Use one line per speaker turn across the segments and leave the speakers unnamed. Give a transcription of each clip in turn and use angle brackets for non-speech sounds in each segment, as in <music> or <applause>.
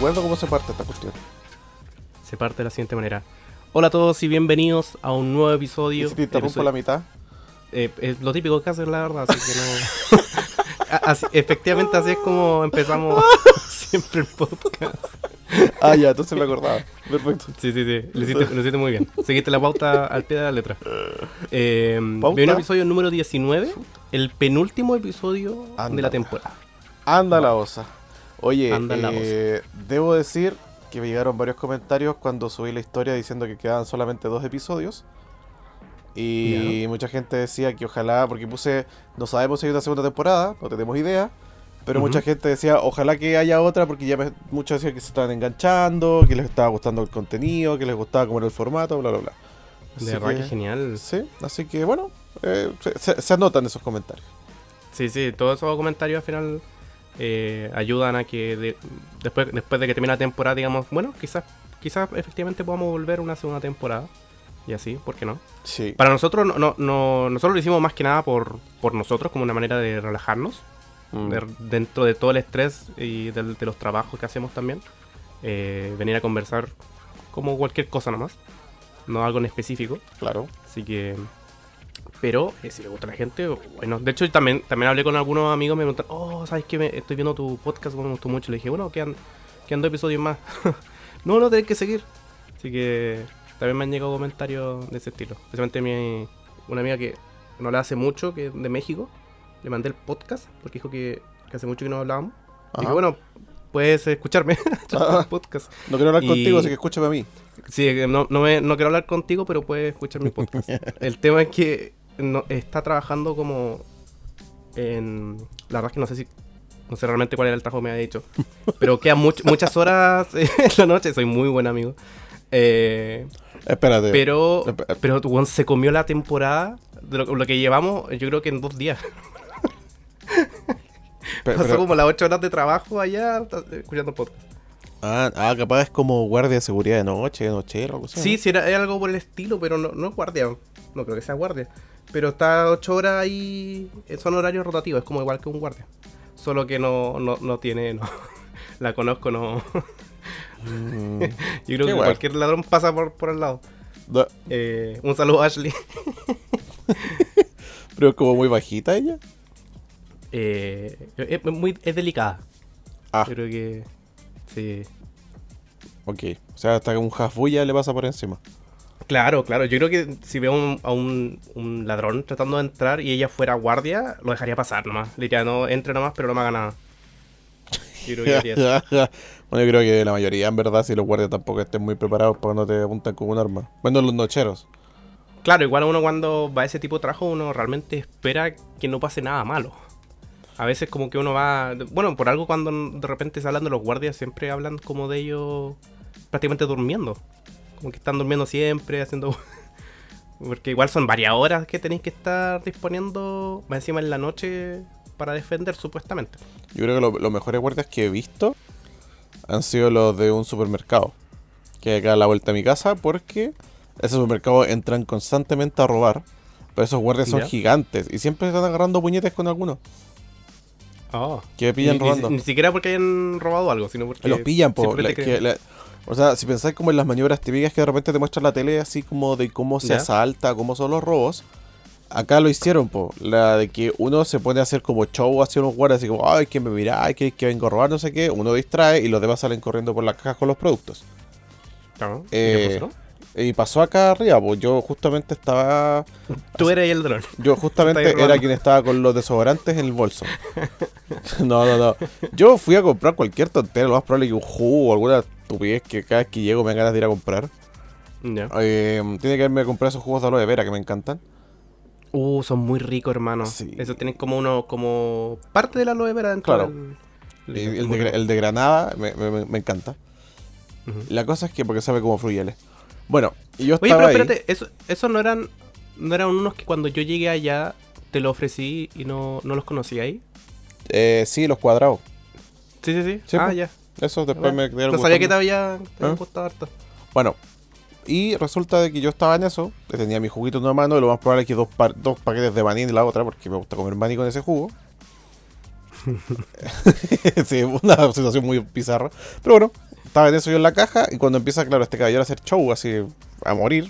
acuerdo cómo se parte esta cuestión.
Se parte de la siguiente manera. Hola a todos y bienvenidos a un nuevo episodio.
¿Y si te interrumpo
Episodio-
la mitad?
Eh, es lo típico que hacen, la verdad, así que no. <laughs> Así- efectivamente, así es como empezamos <laughs> siempre el podcast.
Ah, ya, entonces me acordaba. Perfecto.
Sí, sí, sí. Lo hiciste, lo hiciste muy bien. Seguiste la pauta al pie de la letra. Eh, el episodio número 19, el penúltimo episodio de la temporada.
Anda la osa. Oye, eh, debo decir que me llegaron varios comentarios cuando subí la historia diciendo que quedaban solamente dos episodios. Y mucha gente decía que ojalá, porque puse, no sabemos si hay una segunda temporada, no tenemos idea. Pero mucha gente decía, ojalá que haya otra, porque ya me- muchos decían que se estaban enganchando, que les estaba gustando el contenido, que les gustaba cómo era el formato, bla, bla, bla.
De verdad que
que-
genial.
Sí, así que bueno, eh, se- se anotan esos comentarios.
Sí, sí, todos esos comentarios al final eh, ayudan a que de- después, después de que termine la temporada, digamos, bueno, quizás quizás efectivamente podamos volver una segunda temporada. Y así, ¿por qué no?
Sí.
Para nosotros, no, no, no- nosotros lo hicimos más que nada por, por nosotros, como una manera de relajarnos.
Mm.
de- dentro de todo el estrés y del- de, los trabajos que hacemos también. eh, venir a conversar como cualquier cosa nomás. No algo en específico.
Claro.
Así que. Pero eh, si le gusta a la gente, bueno. De hecho, también, también hablé con algunos amigos. Me preguntaron, oh, ¿sabes qué? Me- estoy viendo tu podcast, me gustó mucho. Le dije, bueno, quedan, quedan dos episodios más. <laughs> no, no, tenés que seguir. Así que también me han llegado comentarios de ese estilo. Especialmente mi, una amiga que no le hace mucho, que es de México. Le mandé el podcast porque dijo que, que hace mucho que no hablábamos.
Ajá.
Dije, bueno, puedes escucharme. <laughs> El podcast.
No quiero hablar
Y-
contigo, así que escúchame a mí.
Sí, no, no, me- no quiero hablar contigo, pero puedes escuchar mi podcast. <laughs> El tema es que no, está trabajando como en... La verdad es que no sé si... No sé realmente cuál era el trabajo que me había dicho. <laughs> Pero quedan much- muchas horas <laughs> en la noche. Soy muy buen amigo. Eh,
Espérate.
pero
Espe-
pero weón, se comió la temporada de lo, lo que llevamos, yo creo que en dos días. <laughs>
Pe-
Pasó
pero-
como las ocho horas de trabajo allá escuchando podcast.
ah, ah, capaz es como guardia de seguridad de noche, de nochero, algo así.
Sí, sí, era, era algo por el estilo, pero no, no es guardia. No creo que sea guardia. Pero está ocho horas ahí. eh, Son horarios rotativos, es como igual que un guardia. Solo que no, no, no tiene. No, <laughs> la conozco, no. <laughs>
Mm,
Yo creo que
guay.
cualquier ladrón pasa por, por el lado. Eh, un saludo a Ashley. <laughs>
pero es como muy bajita ella.
Eh, es, muy, es delicada.
Ah,
Yo creo que. Sí.
ok. O sea, hasta que un jazbulla le pasa por encima.
Claro, claro. Yo creo que si veo un- a un, un ladrón tratando de entrar y ella fuera guardia, lo dejaría pasar nomás. Le diría, no, entre nomás, pero no me haga nada. Yo creo que haría eso. <laughs>
bueno, yo creo que la mayoría, en verdad, si los guardias tampoco estén muy preparados para cuando te apuntan con un arma. Bueno, los nocheros.
Claro, igual uno cuando va a ese tipo de trabajo, uno realmente espera que no pase nada malo. A veces como que uno va... Bueno, por algo cuando de repente se hablan de los guardias, siempre hablan como de ellos prácticamente durmiendo. Como que están durmiendo siempre, haciendo... <laughs> Porque igual son varias horas que tenéis que estar disponiendo, más encima en la noche, para defender supuestamente.
Yo creo que lo- los mejores guardias que he visto han sido los de un supermercado. Que acá a la vuelta de mi casa porque esos supermercados entran constantemente a robar. Pero esos guardias son
Ya.
gigantes y siempre están agarrando puñetes con algunos. Que pillan
Ni- ni-
robando.
Ni, siquiera porque hayan robado algo, sino porque...
los pillan, po.
siempre
La-
te
que
creen.
la- o sea, si pensáis como en las maniobras típicas que de repente te muestran la tele así como de cómo se asalta, cómo son los robos. Acá lo hicieron, po. La de que uno se pone a hacer como show hacia unos guardias, así como, ay, que me mira, ay, que, que vengo a robar, no sé qué. Uno distrae y los demás salen corriendo por las cajas con los productos.
Claro. ¿Y
Eh? Y pasó acá arriba, pues yo justamente estaba.
Tú eres el dron.
Yo justamente era quien estaba con los desodorantes en el bolso. <laughs> no, no, no. Yo fui a comprar cualquier tontera, lo más probable que un jugo o alguna estupidez que cada vez que llego me dan ganas de ir a comprar. Eh, tiene que haberme comprado esos jugos de aloe vera que me encantan.
Uh, son muy ricos, hermano.
Sí.
Eso tienen como uno, como parte de la aloe vera dentro
Claro.
del-
El, de,
rico.
el de granada me, me- me encanta. La cosa es que porque sabe como fruyeles. Bueno, y yo
Oye,
estaba
pero
ahí.
espérate, eso, esos no eran, no eran unos que cuando yo llegué allá te lo ofrecí y no, no los conocí ahí.
Eh, sí, los cuadrados.
Sí, sí, sí.
Sí,
ah,
pues,
ya.
Esos después me dieron
No sabía que te había, te gustado harto.
Bueno, y resulta de que yo estaba en eso, tenía mi juguito en una mano y lo más probable es que dos, pa- dos paquetes de maní en la otra, porque me gusta comer maní con ese jugo. <laughs> <laughs> sí, una situación muy bizarra. Pero bueno, estaba en eso yo en la caja y cuando empieza, claro, este caballero a hacer show así, a morir,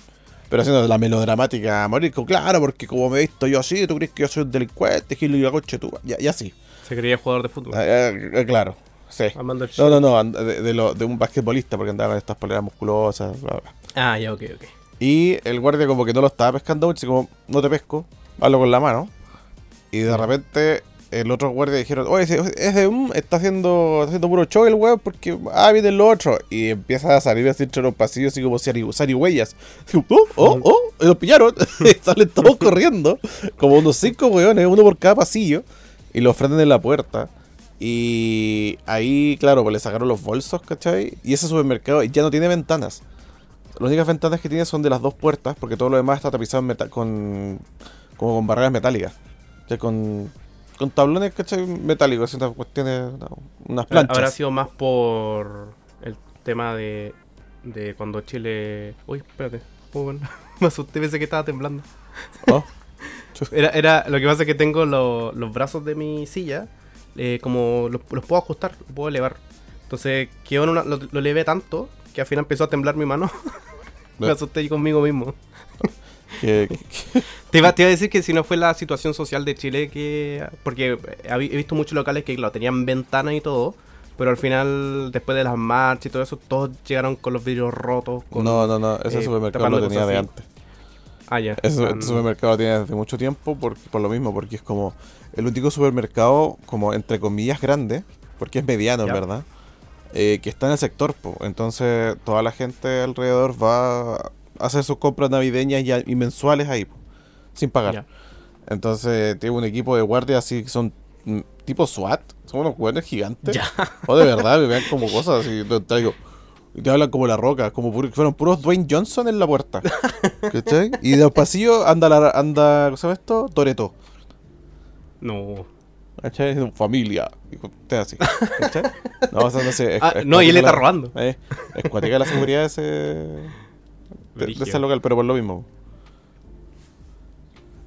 pero haciendo la melodramática a morir, como, claro, porque como me he visto yo así, tú crees que yo soy un delincuente, Gil y coche tú, ya, ya sí.
Se creía jugador de fútbol.
Eh, eh, claro, sí. No, no, no, de, de lo- de un basquetbolista porque andaba en estas poleras musculosas, bla, bla.
Ah, ya, ok, ok.
Y el guardia como que no lo estaba pescando mucho, como, no te pesco, hazlo con la mano. Y de repente el otro guardia dijeron, oye, ese- es de un, está haciendo, está haciendo puro show el weón porque, ah, viene lo otro. Y empieza a salir así entre los pasillos así como sari- zarigüeyas. Oh, oh, oh, y los pillaron. <laughs> <laughs> Salen todos corriendo, como unos cinco weones, uno por cada pasillo. Y los frenan en la puerta. Y ahí, claro, pues le sacaron los bolsos, ¿cachai? Y ese supermercado ya no tiene ventanas. Las únicas ventanas que tiene son de las dos puertas, porque todo lo demás está tapizado en con como con barreras metálicas. O sea, con, con tablones, ¿cachai? Metálicos, unas cuestiones, no, unas planchas.
Habrá sido más por el tema de, de cuando Chile. Uy, espérate. Oh, bueno. <laughs> Me asusté, pensé que estaba temblando.
Oh, <laughs>
Era, era, lo que pasa es que tengo lo- los brazos de mi silla, eh, como los, los puedo ajustar, los puedo elevar. Entonces quedó en una, lo, lo elevé tanto que al final empezó a temblar mi mano. <laughs> Me asusté yo conmigo mismo.
Que- <laughs> que-
Te iba, te iba a decir que si no fue la situación social de Chile que... Porque he visto muchos locales que, claro, tenían ventanas y todo, pero al final, después de las marchas y todo eso, todos llegaron con los vidrios rotos. Con,
no, no, no, ese
eh,
supermercado lo tenía de antes.
Ah, ya.
Ese,
Ah,
este
no.
supermercado lo tiene desde mucho tiempo por, por lo mismo, porque es como el único supermercado, como entre comillas, grande, porque es mediano, en verdad, eh, que está en el sector. po. Entonces, toda la gente alrededor va hacer sus compras navideñas y, mensuales ahí, sin pagar. Entonces, tiene un equipo de guardias así que son mm, tipo SWAT, son unos hueones gigantes. <laughs> O de verdad, me vean como cosas así. traigo. Y te hablan como la roca, como puro- fueron puros Dwayne Johnson en la puerta. <laughs> ¿Cachai? Y de los pasillos anda, la, anda ¿cómo se llama esto? Toreto.
No.
¿Cachai? Familia. Usted así. ¿Cachai? <laughs> No, o sea, no sé. es-
Ah,
es
no, y él está robando.
Eh, es cuática la seguridad de ese, de, de ese local, pero por lo mismo.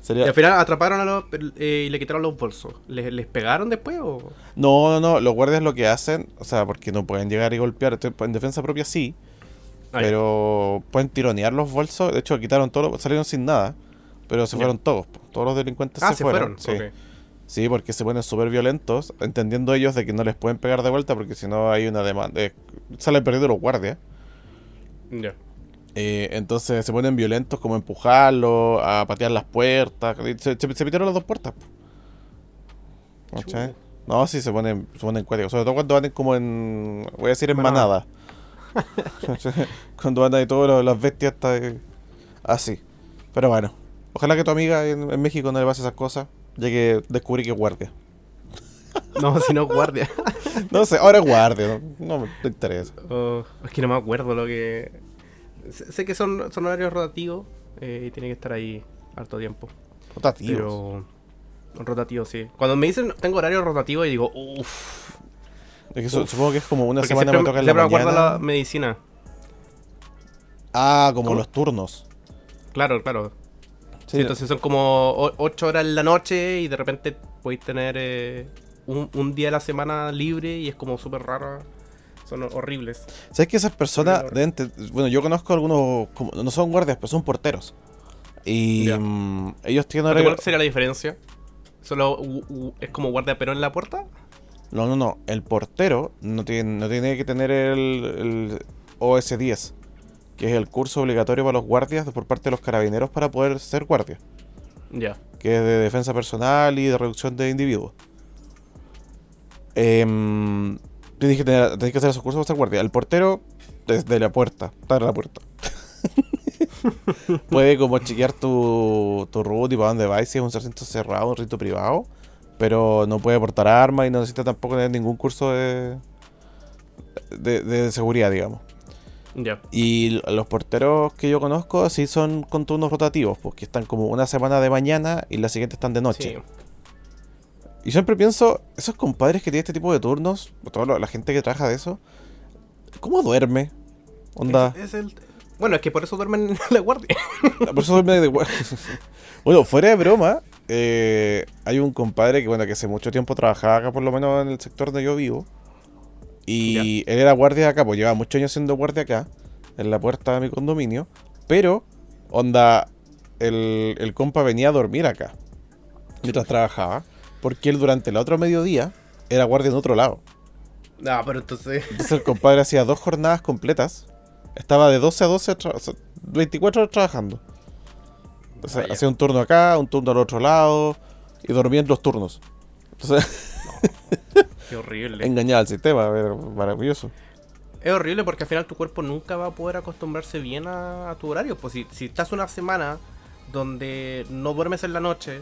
Y al final atraparon a los... eh, y le quitaron los bolsos. ¿Les, les pegaron después o...?
No, no, no. Los guardias lo que hacen, o sea, porque no pueden llegar y golpear. En defensa propia sí.
Ah,
pero pueden tironear los bolsos. De hecho, quitaron todos, salieron sin nada. Pero se fueron todos. Todos los delincuentes
Ah,
se,
se
fueron.
fueron.
Sí.
ok.
sí, porque se ponen súper violentos, entendiendo ellos de que no les pueden pegar de vuelta porque si no hay una demanda. eh, salen perdiendo los guardias.
Ya.
Eh, entonces se ponen violentos como a empujarlo, a patear las puertas. Se, se, se pitieron las dos puertas. ¿Cachai? No, sí, se ponen, se ponen cuáticos. Sobre todo cuando van como en. Voy a decir en
Manada. <laughs> <laughs>
cuando van ahí todas las bestias está eh, así. Pero bueno. Ojalá que tu amiga en, en México no le pase esas cosas. Ya que descubrí que es guardia. <laughs>
No, si no, guardia.
No sé, ahora es guardia. No, no me interesa.
Oh, es que no me acuerdo lo que... Sé, que son, son horarios rotativos eh, y tiene que estar ahí harto tiempo.
Rotativos.
Pero... Rotativo, sí. Cuando me dicen tengo horario rotativo y digo, uff.
Es que su- supongo que es como una semana
siempre,
me toca en la mañana.
la medicina.
Ah, como
¿Cómo?
los turnos.
Claro, claro.
Sí,
Sí, entonces son como 8 horas en la noche y de repente podéis tener eh, un, un día a la semana libre y es como súper raro. Son horribles.
¿Sabes que esas personas Bueno, yo conozco algunos. como- no son guardias, pero son porteros. Y mm, ellos tienen
¿Pero
horario.
¿Cuál sería la diferencia? ¿Solo u- u- es como guardia pero en la puerta?
No, no, no. El portero no tiene, no tiene que tener el, el OS10, que es el curso obligatorio para los guardias por parte de los carabineros para poder ser guardia,
Ya.
que es de defensa personal y de reducción de individuos. Tienes, que tener, tienes que hacer esos cursos para guardia. El portero, desde la puerta, está en la puerta. <laughs> Puede como chequear tu, tu route y para dónde vas, si es un recinto cerrado, un recinto privado. Pero no puede portar armas y no necesita tampoco tener ningún curso de, de, de seguridad, digamos.
Ya.
Y los porteros que yo conozco sí son con turnos rotativos, porque están como una semana de mañana y la siguiente están de noche.
Sí.
Y siempre pienso, esos compadres que tienen este tipo de turnos, toda la gente que trabaja de eso, ¿cómo duerme? Onda.
Es- es el- Bueno, es que por eso duermen en la guardia.
Por eso duerme de hue- <laughs> Bueno, fuera de broma, eh, hay un compadre que, bueno, que hace mucho tiempo trabajaba acá, por lo menos en el sector donde yo vivo. Y él era guardia acá, pues llevaba muchos años siendo guardia acá, en la puerta de mi condominio. Pero, onda, el, el compa venía a dormir acá, mientras trabajaba, porque él durante el otro mediodía era guardia en otro lado.
No, pero entonces.
Entonces el compadre hacía dos jornadas completas. Estaba de 12 a 12, tra- o sea, 24 horas trabajando. Entonces
Vaya.
hacía un turno acá, un turno al otro lado, y dormía en los turnos. Entonces <laughs>
Qué horrible.
engañaba al sistema, maravilloso.
Es horrible porque al final tu cuerpo nunca va a poder acostumbrarse bien a, a tu horario. Pues si, si estás una semana donde no duermes en la noche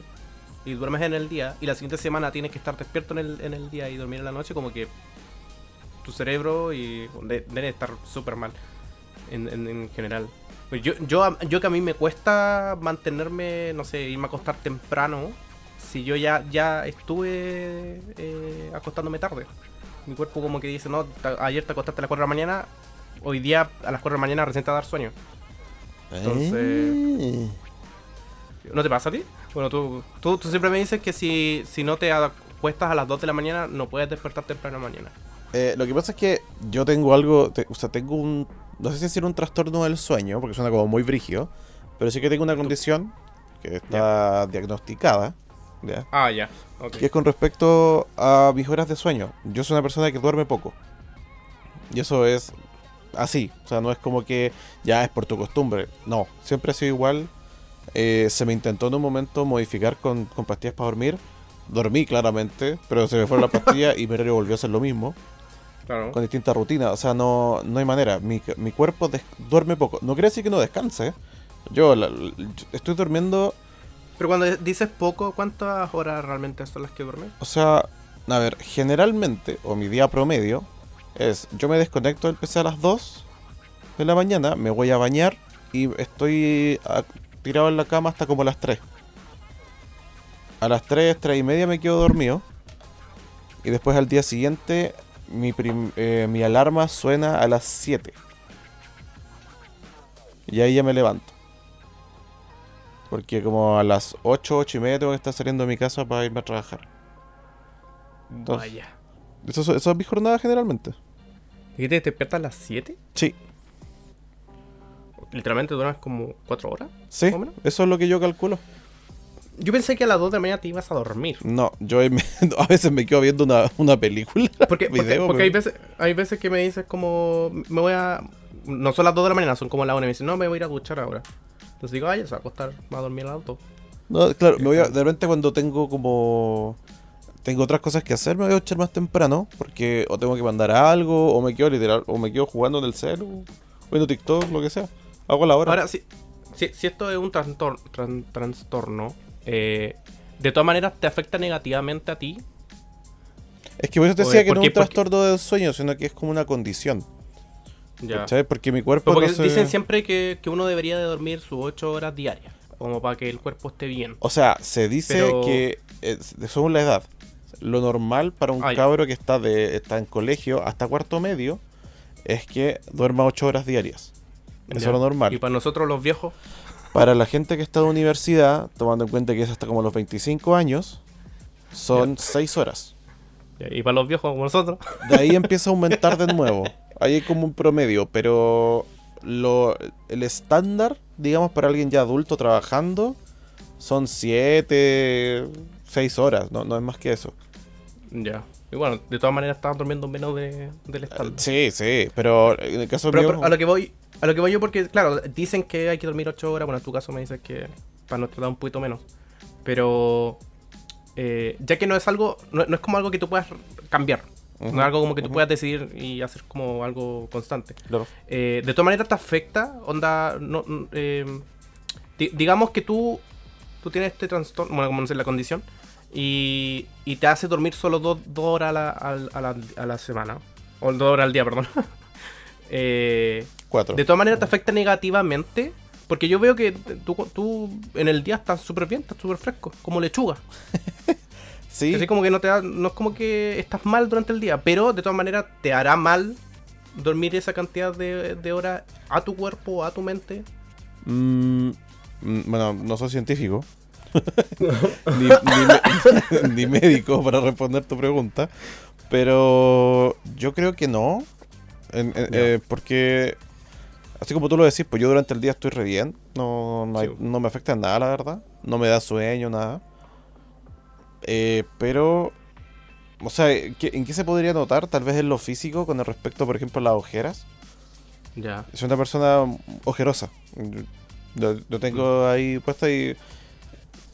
y duermes en el día, y la siguiente semana tienes que estar despierto en el, en el día y dormir en la noche, como que tu cerebro y de- debe estar súper mal en, en- en general. Pues yo, yo, yo que a mí me cuesta mantenerme, no sé, irme a acostar temprano, si yo ya, ya estuve eh, acostándome tarde. Mi cuerpo como que dice, no, ayer te acostaste a las 4 de la mañana, hoy día a las 4 de la mañana recién te va a dar sueño. Entonces-
Eh.
¿No te pasa a ti? Bueno, tú, tú, tú siempre me dices que si, si no te acuestas a las 2 de la mañana, no puedes despertar temprano mañana.
Eh, lo que pasa es que yo tengo algo, te- o sea, tengo un, no sé si decir un trastorno del sueño, porque suena como muy brígido, pero sí que tengo una condición que está diagnosticada, ¿ya?
Ah, ya. ok.
que es con respecto a mis horas de sueño. Yo soy una persona que duerme poco. Y eso es así. O sea, no es como que ya es por tu costumbre. No, siempre ha sido igual. Eh, se me intentó en un momento modificar con, con pastillas para dormir. Dormí claramente, pero se me fueron las <laughs> pastillas y mi horario volvió a ser lo mismo,
Claro.
con distintas rutinas. O sea, no, no hay manera. Mi, mi cuerpo duerme poco. No quiere decir que no descanse. Yo, la- la- estoy durmiendo
Pero cuando dices poco, ¿cuántas horas realmente son las que duermes?
O sea, a ver, generalmente, o mi día promedio, es yo me desconecto del PC a las 2 de la mañana, me voy a bañar y estoy ah, tirado en la cama hasta como las 3. A las 3, 3 y media me quedo dormido. Y después al día siguiente, mi, prim- eh, mi alarma suena a las 7. Y ahí ya me levanto. Porque como a las 8, 8 y media tengo que estar saliendo de mi casa para irme a trabajar. Entonces-
Vaya.
Eso, eso, eso es mi jornada generalmente.
¿Y te despiertas a las 7?
Sí.
Literalmente duermes como 4 horas.
Sí, eso es lo que yo calculo.
Yo pensé que a las 2 de la mañana te ibas a dormir.
No, yo me- <laughs> a veces me quedo viendo una, una película. <laughs>
Porque,
Video,
porque
pero-
hay, veces, hay veces que me dices como, me voy a... No son las 2 de la mañana, son como las 1 y me dicen, no, me voy a ir a duchar ahora. Entonces digo, ay, se va a acostar, va a dormir al auto.
No, claro, me voy a- de repente cuando tengo como... Tengo otras cosas que hacer, me voy a echar más temprano. Porque o tengo que mandar algo, o me quedo literal, o me quedo jugando en el celu, viendo TikTok, lo que sea. Hago la hora.
Ahora, si, si, si esto es un trastor- tran- trastorno, eh, de todas maneras te afecta negativamente a ti.
es que por eso te decía
de-
que no
¿por
es un trastorno del sueño, sino que es como una condición.
Ya.
¿Cachai? Porque mi cuerpo
Pero porque
no se-
dicen siempre que, que uno debería de dormir sus 8 horas diarias, como para que el cuerpo esté bien.
O sea, se dice
Pero-
que eh, según la edad, lo normal para un cabro que está de está en colegio hasta cuarto medio es que duerma 8 horas diarias. Eso es lo normal.
Y para nosotros los viejos,
Para la gente que está de universidad, tomando en cuenta que es hasta como los 25 años, son 6 horas.
y para los viejos como nosotros,
De ahí <laughs> empieza a aumentar de nuevo. Ahí hay como un promedio, pero lo, el estándar, digamos, para alguien ya adulto trabajando, son 7, 6 horas, no, no es más que eso.
ya. Y bueno, de todas maneras estás durmiendo menos de, del estándar.
Sí, sí, pero en el caso
Pero,
mío...
pero a lo que voy, a lo que voy yo porque, claro, dicen que hay que dormir 8 horas, bueno, en tu caso me dices que para nuestra edad un poquito menos. Pero eh, ya que no es algo, no, no es como algo que tú puedas cambiar. No es algo como que tú puedas decidir y hacer como algo constante.
Claro.
Eh, de todas maneras te afecta, onda, no, n- eh, di- digamos que tú, tú tienes este trastorno, bueno, como no sé, la condición, y, y te hace dormir solo dos dos horas a la, a la, a la semana, o dos horas al día, perdón. <laughs> Eh,
Cuatro.
de todas maneras te afecta negativamente, porque yo veo que tú, tú en el día estás súper bien, estás súper fresco, como lechuga. <laughs>
Sí,
Así como que no te da- no es como que estás mal durante el día, pero de todas maneras te hará mal dormir esa cantidad de, de horas a tu cuerpo, a tu mente.
mm, mm, bueno, no soy científico. <laughs> ni, ni me- <laughs> ni médico para responder tu pregunta. Pero yo creo que no. En- en-
Ya.
eh, porque, así como tú lo decís, pues yo durante el día estoy re bien. No, no, hay-
Sí.
no me afecta en nada, la verdad. No me da sueño, nada. Eh, pero, o sea, ¿qué- ¿en qué se podría notar? Tal vez en lo físico, con el respecto, por ejemplo, a las ojeras.
Ya.
Soy una persona ojerosa. Lo tengo ahí puesta y,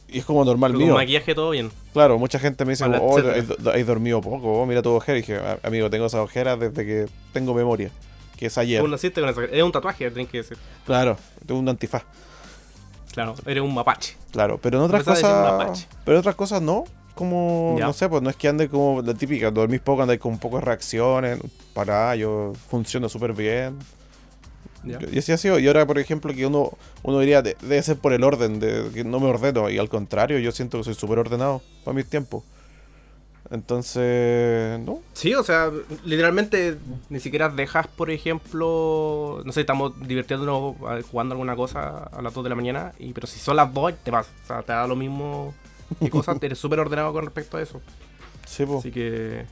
y es como normal
Pero con
mío.
maquillaje todo bien.
Claro, mucha gente me dice,
Para
oh, has, dormido poco, oh, mira tu ojera. Y dije, "A- amigo, tengo esas ojeras desde que tengo memoria, que es ayer.
Con eso. Es un tatuaje, tenés que decir.
Claro, tengo un antifaz,
Claro, eres un mapache.
claro. Pero en otras cosas, pero en otras cosas no. Como,
Ya.
no sé, pues no es que ande como la típica, dormís poco, andáis con de reacciones. Para, yo funciono súper bien.
Ya.
Y así ha sido. Y ahora, por ejemplo, que uno, uno diría, de- debe ser por el orden, de que no me ordeno. Y al contrario, yo siento que soy súper ordenado para mis tiempos. Entonces, no.
Sí, o sea, literalmente ni siquiera dejas, por ejemplo, no sé, estamos divirtiéndonos jugando alguna cosa a las 2 de la mañana, y pero si son las 2 te vas, o sea, te da lo mismo y <laughs> cosas, eres súper ordenado con respecto a eso.
Sí, po.
Así que...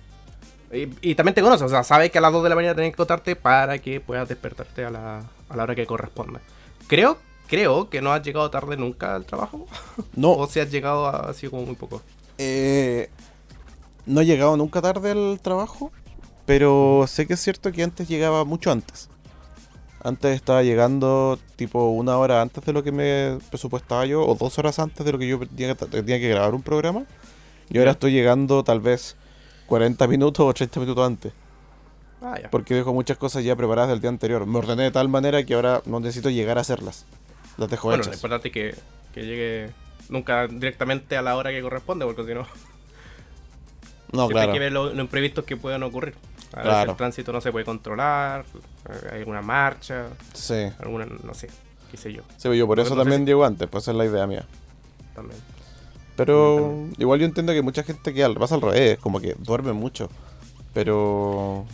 Y, y también te conoces, o sea, sabes que a las 2 de la mañana tenés que acostarte para que puedas despertarte a la, a la hora que corresponda. Creo, creo que no has llegado tarde nunca al trabajo, <laughs>
No,
o si has llegado a- así como muy poco.
eh, no he llegado nunca tarde al trabajo, pero sé que es cierto que antes llegaba mucho antes. Antes estaba llegando tipo una hora antes de lo que me presupuestaba yo, o dos horas antes de lo que yo tenía que, tenía que grabar un programa. Y ahora estoy llegando tal vez 40 minutos o 30 minutos antes.
Ah, ya.
Porque dejo muchas cosas ya preparadas del día anterior. Me ordené de tal manera que ahora no necesito llegar a hacerlas. Las dejo
Bueno, lo
hechas.
importante es que, que llegue nunca directamente a la hora que corresponde, porque si no,
No, claro.
hay que ver lo- los imprevistos que puedan ocurrir. A veces
Claro.
el tránsito no se puede controlar, hay alguna marcha,
Sí.
alguna, no sé, qué sé yo,
Sí, yo por eso
Entonces-
también llego antes, pues esa es la idea mía.
también.
Pero igual yo entiendo que mucha gente que al- pasa al revés, como que duerme mucho. Pero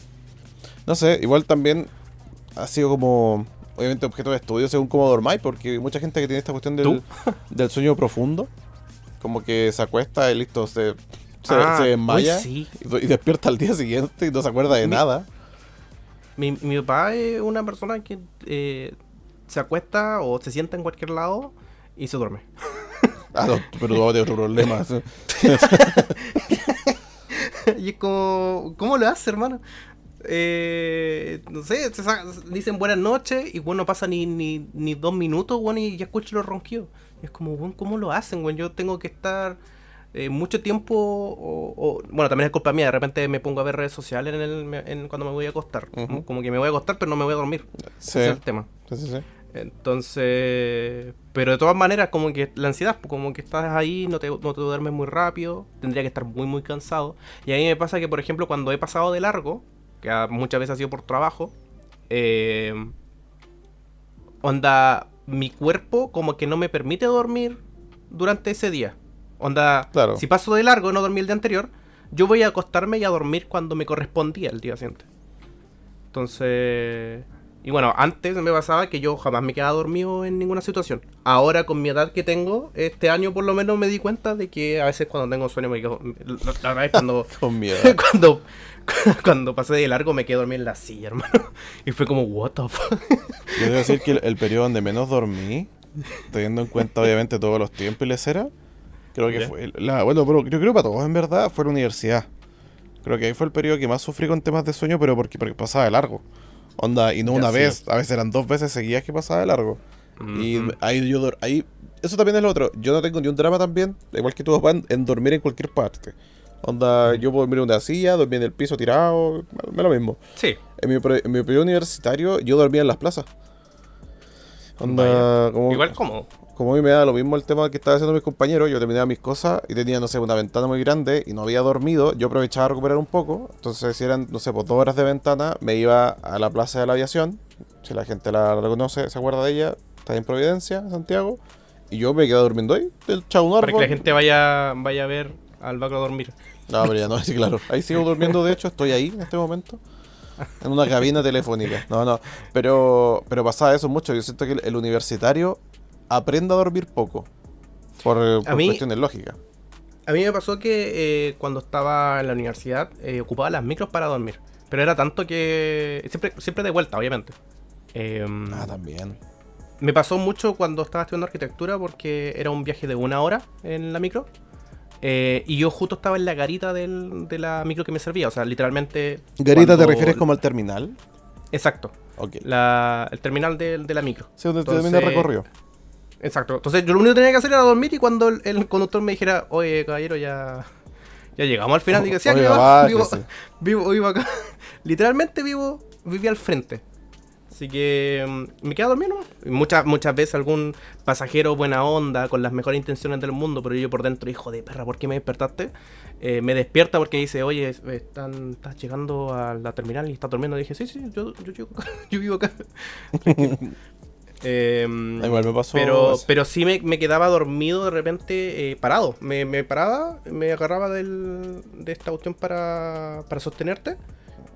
no sé, igual también ha sido como obviamente objeto de estudio según cómo dormáis, porque mucha gente que tiene esta cuestión del, <laughs> del sueño profundo, como que se acuesta y listo, se, se,
Ah,
se desmaya
uy, sí.
y, despierta al día siguiente y no se acuerda de
Mi-
nada.
Mi, mi papá es una persona que eh, se acuesta o se sienta en cualquier lado y se duerme. <laughs>
Ah, no, pero tú vas a tener otro problema. <laughs> <laughs>
y es como, ¿cómo lo hace, hermano? Eh, no sé, se dicen buenas noches y bueno, no pasa ni, ni, ni dos minutos, bueno, y ya escucho los ronquidos. Y es como, bueno, ¿cómo lo hacen, bueno? Yo tengo que estar eh, mucho tiempo, o, o- bueno, también es culpa mía, de repente me pongo a ver redes sociales en el, en- cuando me voy a acostar. Como que me voy a acostar, pero no me voy a dormir.
Sí,
Ese es el tema.
sí, sí, sí.
Entonces, pero de todas maneras, como que la ansiedad, pues, como que estás ahí, no te, no te duermes muy rápido, tendría que estar muy, muy cansado. Y a mí me pasa que, por ejemplo, cuando he pasado de largo, que muchas veces ha sido por trabajo, eh, onda, mi cuerpo como que no me permite dormir durante ese día. Onda,
Claro.
si paso de largo, no dormí el día anterior, yo voy a acostarme y a dormir cuando me correspondía el día siguiente. Entonces... Y bueno, antes me pasaba que yo jamás me quedaba dormido en ninguna situación. Ahora, con mi edad que tengo, este año por lo menos me di cuenta de que a veces cuando tengo sueño me quedo... La otra vez <laughs> cuando,
Con miedo. <laughs>
cuando, <laughs> cuando pasé de largo me quedé dormido en la silla, hermano. Y fue como, what the fuck.
Yo debo decir que el, el periodo donde menos dormí, teniendo en cuenta obviamente todos los tiempos y la cera, creo que
Ya.
fue. La, bueno, pero yo creo que para todos en verdad fue la universidad. Creo que ahí fue el periodo que más sufrí con temas de sueño, pero porque, porque pasaba de largo. Onda, y no
Ya,
una
sí.
vez, a veces eran dos veces seguidas que pasaba de largo. Y ahí yo ahí Eso también es lo otro. Yo no tengo ni un drama también, igual que tu papá, en, en dormir en cualquier parte. Onda, yo puedo dormir en una silla, dormir en el piso tirado, me lo mismo.
Sí.
En mi, en mi periodo universitario yo dormía en las plazas. Onda, como,
Igual cómodo.
Como a mí me da lo mismo el tema que estaban haciendo mis compañeros, yo terminaba mis cosas y tenía, no sé, una ventana muy grande y no había dormido, yo aprovechaba a recuperar un poco, entonces si eran, no sé, pues dos horas de ventana, me iba a la Plaza de la Aviación, si la gente la reconoce, se acuerda de ella, está en Providencia, Santiago, y yo me quedaba durmiendo ahí, del chau
Para que la gente vaya, vaya a ver al vaco a dormir.
No, pero ya no, sí, claro. Ahí sigo <laughs> durmiendo, de hecho, estoy ahí en este momento. En una cabina telefónica. No, no. Pero, pero pasaba eso mucho. Yo siento que el, el universitario aprende a dormir poco. Por, por
mí-
cuestiones lógicas.
A mí me pasó que eh, cuando estaba en la universidad eh, ocupaba las micros para dormir. Pero era tanto que. Siempre, siempre de vuelta, obviamente. Em,
Ah, también.
me pasó mucho cuando estaba estudiando arquitectura porque era un viaje de una hora en la micro. Eh, y yo justo estaba en la garita del- de la micro que me servía. O sea, literalmente.
¿Garita te refieres como al terminal?
Exacto.
Ok.
La, el terminal de, de la micro.
Sí, donde
Entonces-
termina el recorrido.
Exacto. Entonces yo lo único que tenía que hacer era dormir y cuando el, el conductor me dijera, oye, caballero, ya, ya llegamos al final, dije, sí, aquí va, <laughs> vivo, <laughs> vivo, vivo acá. <laughs> Literalmente vivo, viví al frente. Así que mm, me quedé dormido Muchas, muchas veces algún pasajero buena onda, con las mejores intenciones del mundo, pero yo por dentro, hijo de perra, ¿por qué me despertaste? Eh, me despierta porque dice, oye, es- están, estás llegando a la terminal y estás durmiendo. Y dije, sí, sí, yo, yo, acá, yo vivo acá. Em,
Igual me pasó
pero, pero sí me, me quedaba dormido de repente eh, parado. Me, me paraba, me agarraba del, de esta cuestión para, para sostenerte.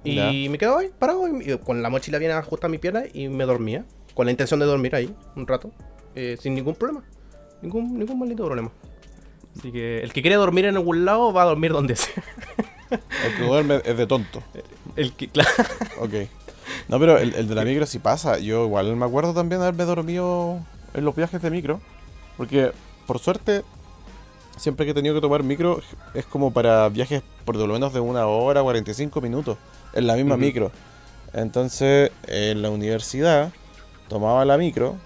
Y
Ya.
me quedaba ahí parado y, y con la mochila bien ajustada a mi pierna y me dormía. Con la intención de dormir ahí un rato. eh, sin ningún problema. Ningún, ningún maldito problema. Así que el que quiere dormir en algún lado va a dormir donde sea.
El que duerme es de tonto.
El que, <laughs> claro.
Ok. <laughs> No, pero el, el de la micro sí pasa. Yo igual me acuerdo también de haberme dormido en los viajes de micro. Porque, por suerte, siempre que he tenido que tomar micro es como para viajes por lo menos de una hora, 45 minutos. En la misma micro. Entonces, en la universidad, tomaba la micro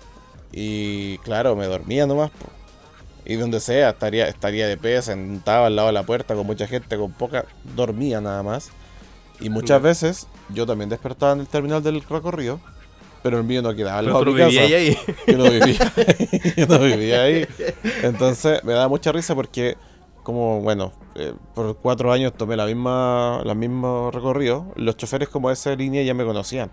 y, claro, me dormía nomás. Y donde sea, estaría, estaría de pie, sentado al lado de la puerta con mucha gente, con poca. Dormía nada más. Y muchas veces yo también despertaba en el terminal del recorrido, pero el mío no quedaba al lado de mi
ahí.
Yo no vivía ahí. <laughs> Yo no vivía ahí. Entonces me da mucha risa porque, como, bueno, eh, por cuatro años tomé la misma, la misma recorrido, los choferes como de esa línea ya me conocían.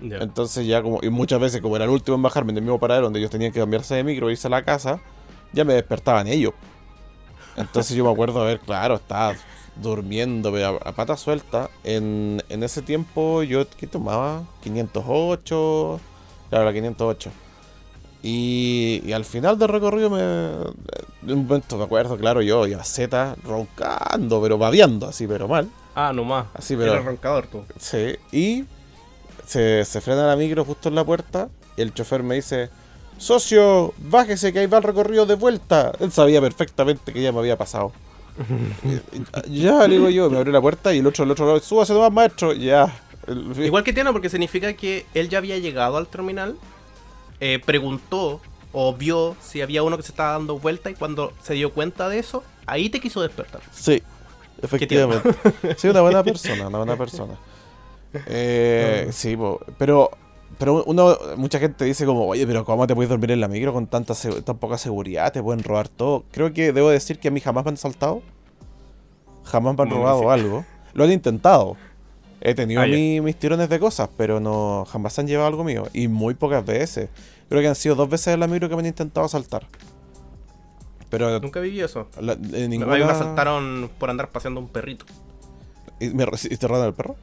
Entonces ya como, y muchas veces como era el último en bajarme en el mismo paradero donde ellos tenían que cambiarse de micro e irse a la casa, ya me despertaban ellos. Entonces yo me acuerdo, a ver, claro, estaba durmiendo pero a, a pata suelta. En, en ese tiempo yo, ¿qué tomaba? 508. Claro, la 508. Y, y al final del recorrido me... De un momento me acuerdo, claro, yo iba a Z roncando, pero babeando así, pero mal.
Ah, nomás.
Así, pero-
Era roncador tú.
Sí, y se, se frena la micro justo en la puerta y el chofer me dice, socio, bájese que ahí va el recorrido de vuelta. Él sabía perfectamente que ya me había pasado. <laughs> Ya, le digo yo, me abrió la puerta y el otro, el otro lado, súbase nomás, maestro, ya.
Igual que tiene, porque significa que él ya había llegado al terminal, eh, preguntó o vio si había uno que se estaba dando vuelta y cuando se dio cuenta de eso, ahí te quiso despertar.
Sí, efectivamente. Sí, una buena <laughs> persona, una buena persona. <laughs> Eh, sí, pero pero uno, mucha gente dice como, oye, pero ¿cómo te puedes dormir en la micro con tanta tan poca seguridad? Te pueden robar todo. Creo que debo decir que a mí jamás me han saltado. Jamás me han robado algo. Lo han intentado. He tenido
Ah,
mi- mis tirones de cosas, pero no jamás se han llevado algo mío. Y muy pocas veces. Creo que han sido dos veces en la micro que me han intentado asaltar. Pero
Nunca viví eso.
la-
mí
ninguna...
me asaltaron por andar paseando un perrito.
¿Y, me, ¿y te robaron el perro?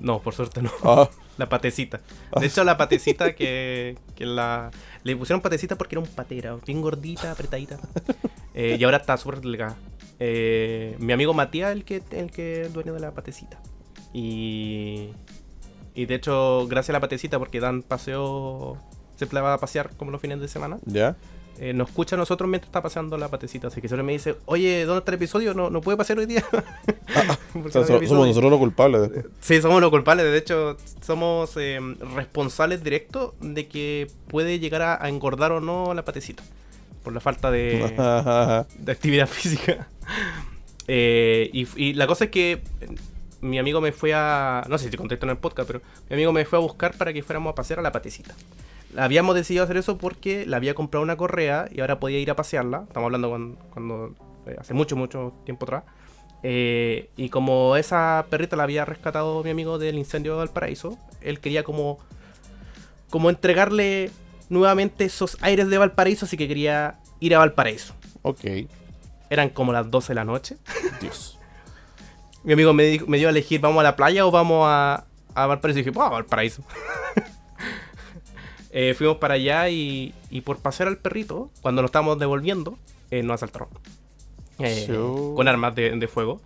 No, por suerte no.
Ah, <laughs>
La patecita. <laughs> De hecho, la patecita que, que la... Le pusieron patecita porque era un patera, bien gordita, apretadita. Eh, y ahora está súper delgada. Eh, mi amigo Matías el que el que es el dueño de la patecita. Y... Y de hecho, gracias a la patecita, porque dan paseo... Se va a pasear como los fines de semana.
¿Ya?
Eh, nos escucha a nosotros mientras está paseando la patecita. Así que siempre me dice, oye, ¿dónde está el episodio? No, no puede pasear hoy día. <laughs> <laughs> Porque
O sea,
no hay
so-
episodio.
somos nosotros los culpables.
Sí, somos los culpables. De hecho, somos eh, responsables directos de que puede llegar a, a engordar o no la patecita. Por la falta de, <laughs> de actividad física. Eh, y, y la cosa es que eh, mi amigo me fue a. No sé si te contesto en el podcast, pero mi amigo me fue a buscar para que fuéramos a pasear a la patecita. Habíamos decidido hacer eso porque le había comprado una correa y ahora podía ir a pasearla. Estamos hablando cuando, cuando, eh, hace mucho, mucho tiempo atrás. Eh, y como esa perrita la había rescatado mi amigo del incendio de Valparaíso, él quería como, como entregarle nuevamente esos aires de Valparaíso, así que quería ir a Valparaíso.
ok,
Eran como las 12 de la noche.
Dios. <laughs>
Mi amigo me, dijo- me dio a elegir, ¿vamos a la playa o vamos a, a Valparaíso? Y dije, vamos a Valparaíso. <laughs> Eh, fuimos para allá y, y por pasear al perrito, cuando nos estábamos devolviendo, eh, nos asaltaron. eh, con armas de, de fuego.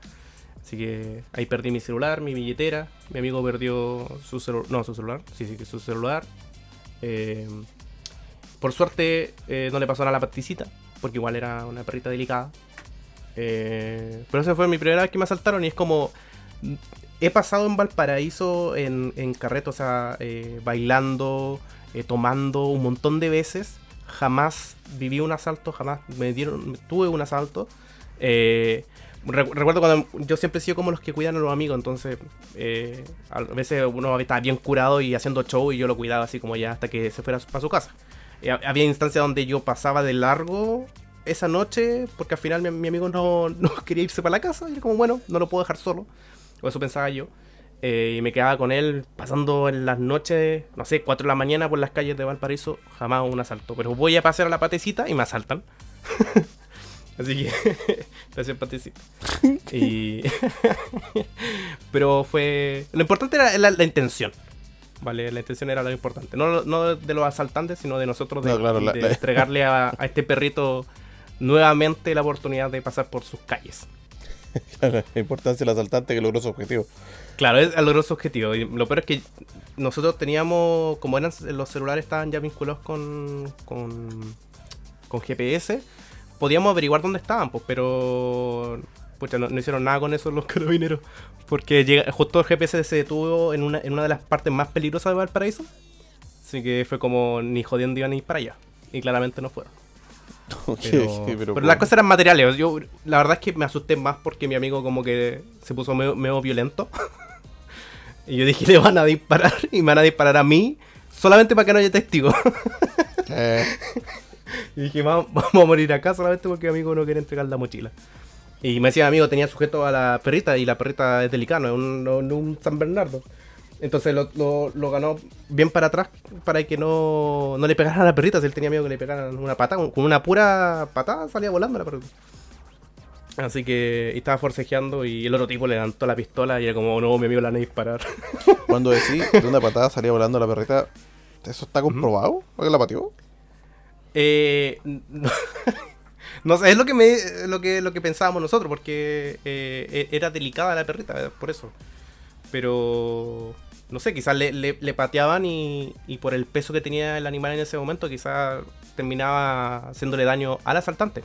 Así que ahí perdí mi celular, mi billetera. Mi amigo perdió su celular. No, su celular. Sí, sí, que su celular. Eh, por suerte eh, no le pasó nada a la paticita, porque igual era una perrita delicada. Eh, pero esa fue mi primera vez que me asaltaron y es como... He pasado en Valparaíso en, en carreta, o sea, eh, bailando, eh, tomando un montón de veces. Jamás viví un asalto, jamás me dieron, tuve un asalto. Eh, Recu- Recuerdo cuando yo siempre he sido como los que cuidan a los amigos, entonces eh, a veces uno estaba bien curado y haciendo show y yo lo cuidaba así como ya hasta que se fuera para su casa. Había instancias donde yo pasaba de largo esa noche porque al final mi, mi amigo no, <laughs> no quería irse para la casa y era como bueno, no lo puedo dejar solo, o eso pensaba yo. Eh, y me quedaba con él pasando en las noches, no sé, 4 de la mañana por las calles de Valparaíso, jamás un asalto. Pero voy a pasear a la patecita y me asaltan. <laughs> Así que, <laughs> gracias patecita. Y... <laughs> Pero fue... Lo importante era la, la intención. Vale, la intención era lo importante. No, no de los asaltantes, sino de nosotros de,
No, claro, la-
de
la-
entregarle a, a este perrito nuevamente la oportunidad de pasar por sus calles. <laughs>
La importancia del asaltante que logró su objetivo.
Claro, es logró su objetivo. Lo peor es que nosotros teníamos, como eran los celulares estaban ya vinculados con, con, con GPS, podíamos averiguar dónde estaban, pues, pero pucha, no, no hicieron nada con eso los <laughs> carabineros. Porque justo el GPS se detuvo en una, en una de las partes más peligrosas de Valparaíso. Así que fue como ni jodiendo iban a ir para allá. Y claramente no fueron. <laughs> Pero,
pero
pero
¿cómo?
las cosas eran materiales. Yo, la verdad es que me asusté más porque mi amigo como que se puso medio, medio violento. <laughs> y yo dije, le van a disparar y me van a disparar a mí solamente para que no haya testigo. <laughs>
Eh,
y dije, "Va- vamos a morir acá solamente porque mi amigo no quiere entregar la mochila. Y me decía, mi amigo tenía sujeto a la perrita y la perrita es delicada, no es un San Bernardo. Entonces lo, lo- lo ganó bien para atrás para que no, no le pegaran a la perrita. Si él tenía miedo que le pegaran una patada, con una pura patada salía volando la perrita. Así que estaba forcejeando y el otro tipo le levantó la pistola y era como, "Oh, no, mi amigo la van a disparar. <laughs>
Cuando decís de una patada salía volando la perrita, ¿eso está comprobado? ¿Por qué la pateó?
Eh, no, <laughs> no sé, es lo que me lo que lo que pensábamos nosotros, porque eh, e- era delicada la perrita, por eso. Pero no sé, quizás le, le- le pateaban y, y por el peso que tenía el animal en ese momento, quizás terminaba haciéndole daño al asaltante.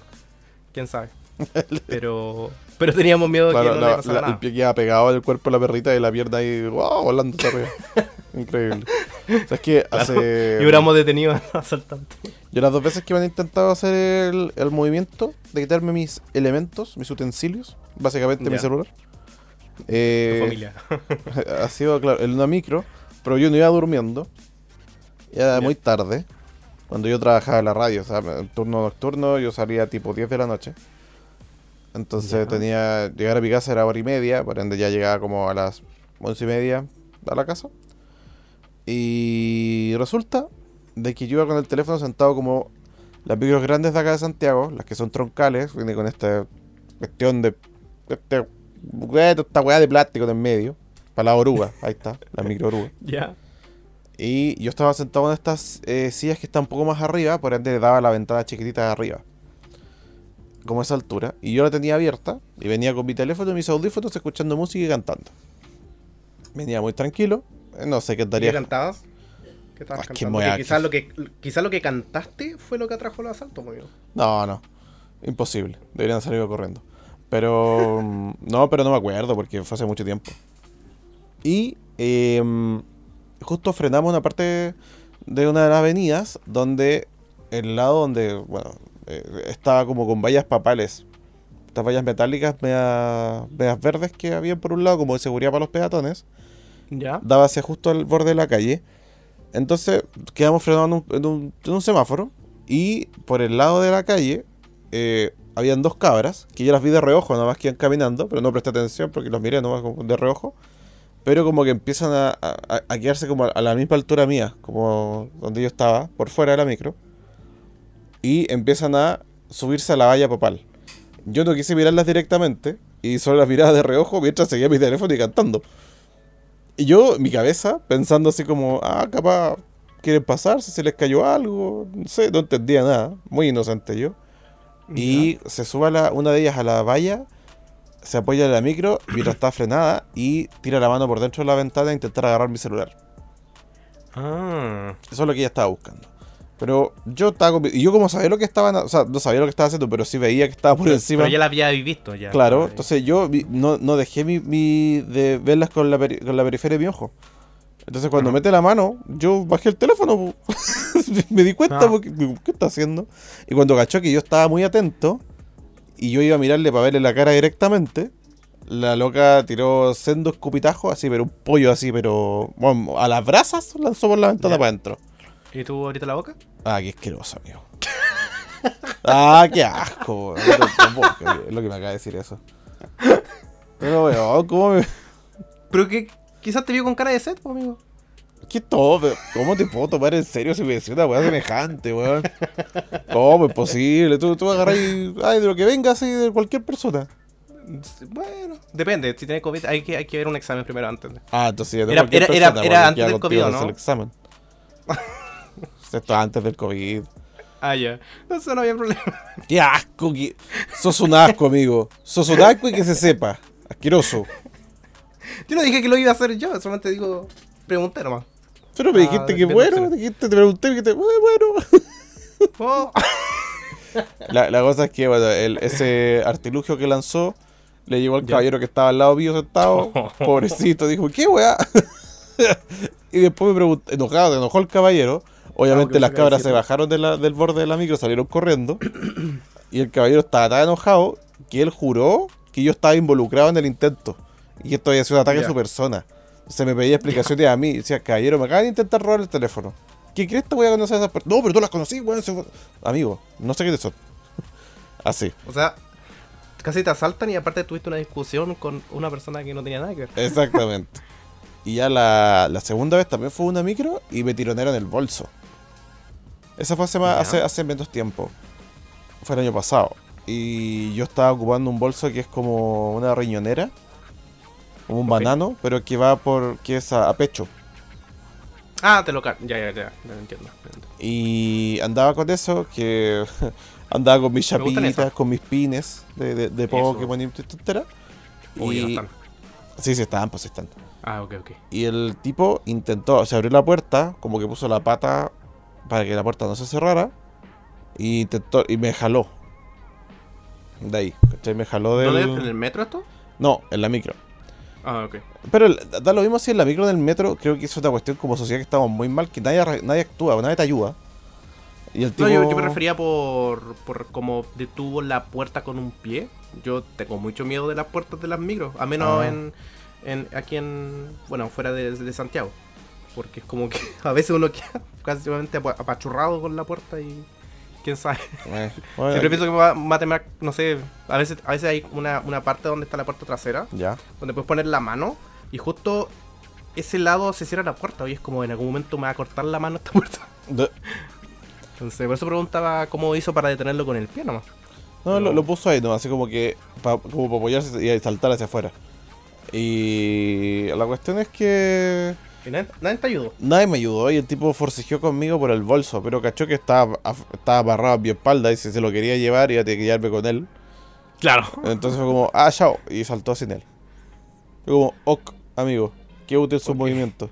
Quién sabe. <laughs> Pero pero teníamos miedo de que no
la-
le pasara
la-
nada.
el pie queda pegado al cuerpo de la perrita y la pierna ahí, wow, volando arriba. <laughs> Increíble. O sea, es que hace.
Y hubiéramos detenido al asaltante.
Yo las dos veces que me han intentado hacer el, el movimiento de quitarme mis elementos, mis utensilios, básicamente mi
Ya. Tu
eh,
familia. <laughs>
ha sido, claro, en una micro, pero yo no iba durmiendo. Ya
Ya.
muy tarde, cuando yo trabajaba en la radio, o sea, en turno nocturno, yo salía tipo 10 de la noche. Entonces
Ya.
tenía, llegar a mi casa era hora y media, por ende ya llegaba como a las once y media a la casa. Y resulta de que yo iba con el teléfono sentado como las micros grandes de acá de Santiago, las que son troncales, viene con esta cuestión de este, esta weá de plástico en medio, para la oruga, ahí está, la micro oruga. <laughs>
ya.
Y yo estaba sentado en estas eh, sillas que están un poco más arriba, por ende daba la ventana chiquitita de arriba. Como a esa altura. Y yo la tenía abierta y venía con mi teléfono y mis audífonos escuchando música y cantando. Venía muy tranquilo. eh, No sé qué
¿Qué
estaría.
cantabas? ¿Qué estabas
Ah, qué
cantando? quizás lo que quizás lo que cantaste fue lo que atrajo el asalto, pues, amigo.
No, no. Imposible. Deberían salir corriendo. Pero. mm, no, pero no me acuerdo porque fue hace mucho tiempo. Y em, justo frenamos una parte de una de las avenidas donde el lado donde, bueno, eh, estaba como con vallas papales. Estas vallas metálicas medias, medias verdes que había por un lado como de seguridad para los peatones.
Ya.
Daba hacia justo al borde de la calle. Entonces quedamos frenados en un, en un- en un semáforo. Y por el lado de la calle eh, habían dos cabras que yo las vi de reojo, nada más que iban caminando, pero no presté atención porque los miré nomás como de reojo. Pero como que empiezan a, a- a quedarse como a la misma altura mía, como donde yo estaba, por fuera de la micro. Y empiezan a subirse a la valla papal. Yo no quise mirarlas directamente y solo las miraba de reojo mientras seguía mi teléfono y cantando. Y yo, mi cabeza, pensando así como, ah, capaz quieren pasarse, se les cayó algo, no sé, no entendía nada, muy inocente yo. Y se sube a la- una de ellas a la valla, se apoya en la micro <clears throat> mientras está frenada y tira la mano por dentro de la ventana e intentar agarrar mi celular.
Ah.
Eso es lo que ella estaba buscando. Pero yo estaba Y yo como sabía lo que estaban... O sea, no sabía lo que estaba haciendo, pero sí veía que estaba por encima.
Pero ya la había visto ya.
Claro, entonces yo no, no dejé mi, mi- de verlas con la, peri- con la periferia de mi ojo. Entonces cuando mete la mano, yo bajé el teléfono. <laughs> me di cuenta
Ah.
porque ¿qué está haciendo? Y cuando cachó que yo estaba muy atento y yo iba a mirarle para verle la cara directamente, la loca tiró sendo escupitajo, así, pero un pollo así, pero bueno, a las brasas lanzó por la ventana para adentro.
¿Y tú ahorita la boca?
Ah, qué asqueroso, amigo. ah, qué asco. Es lo que me acaba de decir eso. Pero, weón, ¿cómo me.?
Pero que quizás te vio con cara de set, pues, amigo.
¿Qué todo? ¿Cómo te puedo tomar en serio si me decís una weá semejante, weón? ¿Cómo es posible? Tú, tú agarras y. Ay, de lo que venga así de cualquier persona.
Bueno, depende. Si tiene COVID, hay que, hay que ver un examen primero antes.
Ah, entonces ya
Era- era- era-
persona,
era
porque
antes del COVID, ¿no?
el examen. <laughs> Esto es antes del COVID.
Ah, ya. Entonces no había problema.
¡Qué asco! qué- Sos un asco, amigo. Sos un asco y que se sepa. Asqueroso.
Yo no dije que lo iba a hacer yo, solamente digo, pregunté nomás.
Pero me
Ah,
dijiste que bueno, dijiste, te pregunté que te. Bueno. <laughs>
Oh. <laughs>
La, la cosa es que, bueno, el- ese artilugio que lanzó le llegó al
Ya.
caballero que estaba al lado mío sentado. <laughs> Pobrecito, dijo, ¿qué weá? y después me pregunté, enojado, enojó el caballero. Obviamente
que
las cabras se bajaron de la- del borde de la micro, salieron corriendo. <coughs> y el caballero estaba tan enojado que él juró que yo estaba involucrado en el intento. Y esto había sido un ataque a su persona. Se me pedía explicaciones a mí. Decía, caballero, me acaban de intentar robar el teléfono. ¿Qué crees que voy a conocer a esas personas? No, pero tú las conocí, weón. fue- Amigo, no sé quiénes son. <laughs> Así,
O sea, casi te asaltan y aparte tuviste una discusión con una persona que no tenía nada que ver.
exactamente. <laughs> y ya la, la segunda vez también fue una micro y me tironearon el bolso. Esa fue hace, más-
Ya.
hace, hace menos tiempo. Fue el año pasado. Y yo estaba ocupando un bolso que es como una riñonera. Como un banano, pero que va por. que es a, a pecho.
Ah, te lo. Ya, ya, ya, ya entiendo. entiendo.
Y andaba con eso, que <laughs> andaba con mis chapitas, con mis pines de, de, de Pokémon y tontera.
Uy, no
Y...
están.
Sí, sí, están, pues están.
Ah, ok, ok.
Y el tipo intentó, se abrió la puerta, como que puso la pata para que la puerta no se cerrara. Y intentó, y me jaló. De ahí, ¿cachai? Me jaló.
¿Dónde es? ¿En el metro esto?
No, en la micro.
Ah, ok.
Pero da lo mismo si en la micro del metro, creo que es una cuestión como sociedad que estamos muy mal, que nadie, nadie actúa, nadie te ayuda. Y el tipo...
No, yo, yo me refería por, por como detuvo la puerta con un pie. Yo tengo mucho miedo de las puertas de las micros, a menos
Ah.
en, en aquí en, bueno, fuera de, de Santiago. Porque es como que <laughs> a veces uno queda <laughs> casi apa- apachurrado con la puerta y quién sabe.
Eh, <laughs> bueno,
Siempre pienso que va, a temer, no sé, a veces, a veces hay una, una parte donde está la puerta trasera,
Ya.
donde puedes poner la mano y justo ese lado se cierra la puerta y es como en algún momento me va a cortar la mano esta puerta.
De-
Entonces, por eso preguntaba cómo hizo para detenerlo con el pie nomás.
No, lo, lo puso ahí, ¿no? Así como que pa- como para apoyarse y saltar hacia afuera. Y la cuestión es que
Y nadie, nadie te ayudó.
nadie me ayudó y el tipo forcejeó conmigo por el bolso, pero cachó que estaba, estaba amarrado a mi espalda y si se lo quería llevar iba a tener que llevarme con él.
Claro.
Entonces fue como, ah, chao, y saltó sin él. Fue como, ok, amigo, qué útil su
Ok.
movimiento.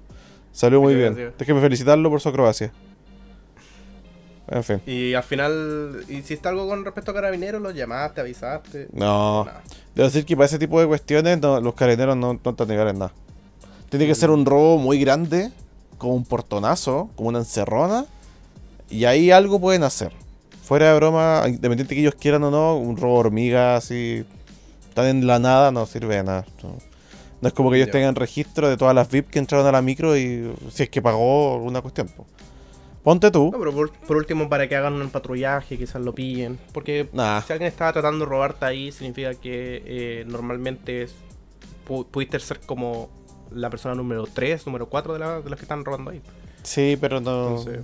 Salió muy bien.
gracia.
Déjeme felicitarlo por su acrobacia. En fin.
Y al final, ¿hiciste algo con respecto a carabineros? ¿Los llamaste, avisaste?
No.
Nada.
Debo decir que para ese tipo de cuestiones no- los carabineros no, no te negarán nada. Tiene que ser un robo muy grande, como un portonazo, como una encerrona, y ahí algo pueden hacer. Fuera de broma, independiente que ellos quieran o no, un robo hormiga así, tan en la nada, no sirve de nada. No, No es como que ellos tengan registro de todas las VIP que entraron a la micro y si es que pagó alguna cuestión. po. Ponte tú.
No, pero por, por último, para que hagan un patrullaje, quizás lo pillen. Porque
Nah.
si alguien estaba tratando de robarte ahí, significa que eh, normalmente es- pu- pudiste ser como la persona número 3, número 4 de, la- de los que están robando ahí.
Sí, pero no.
Entonces,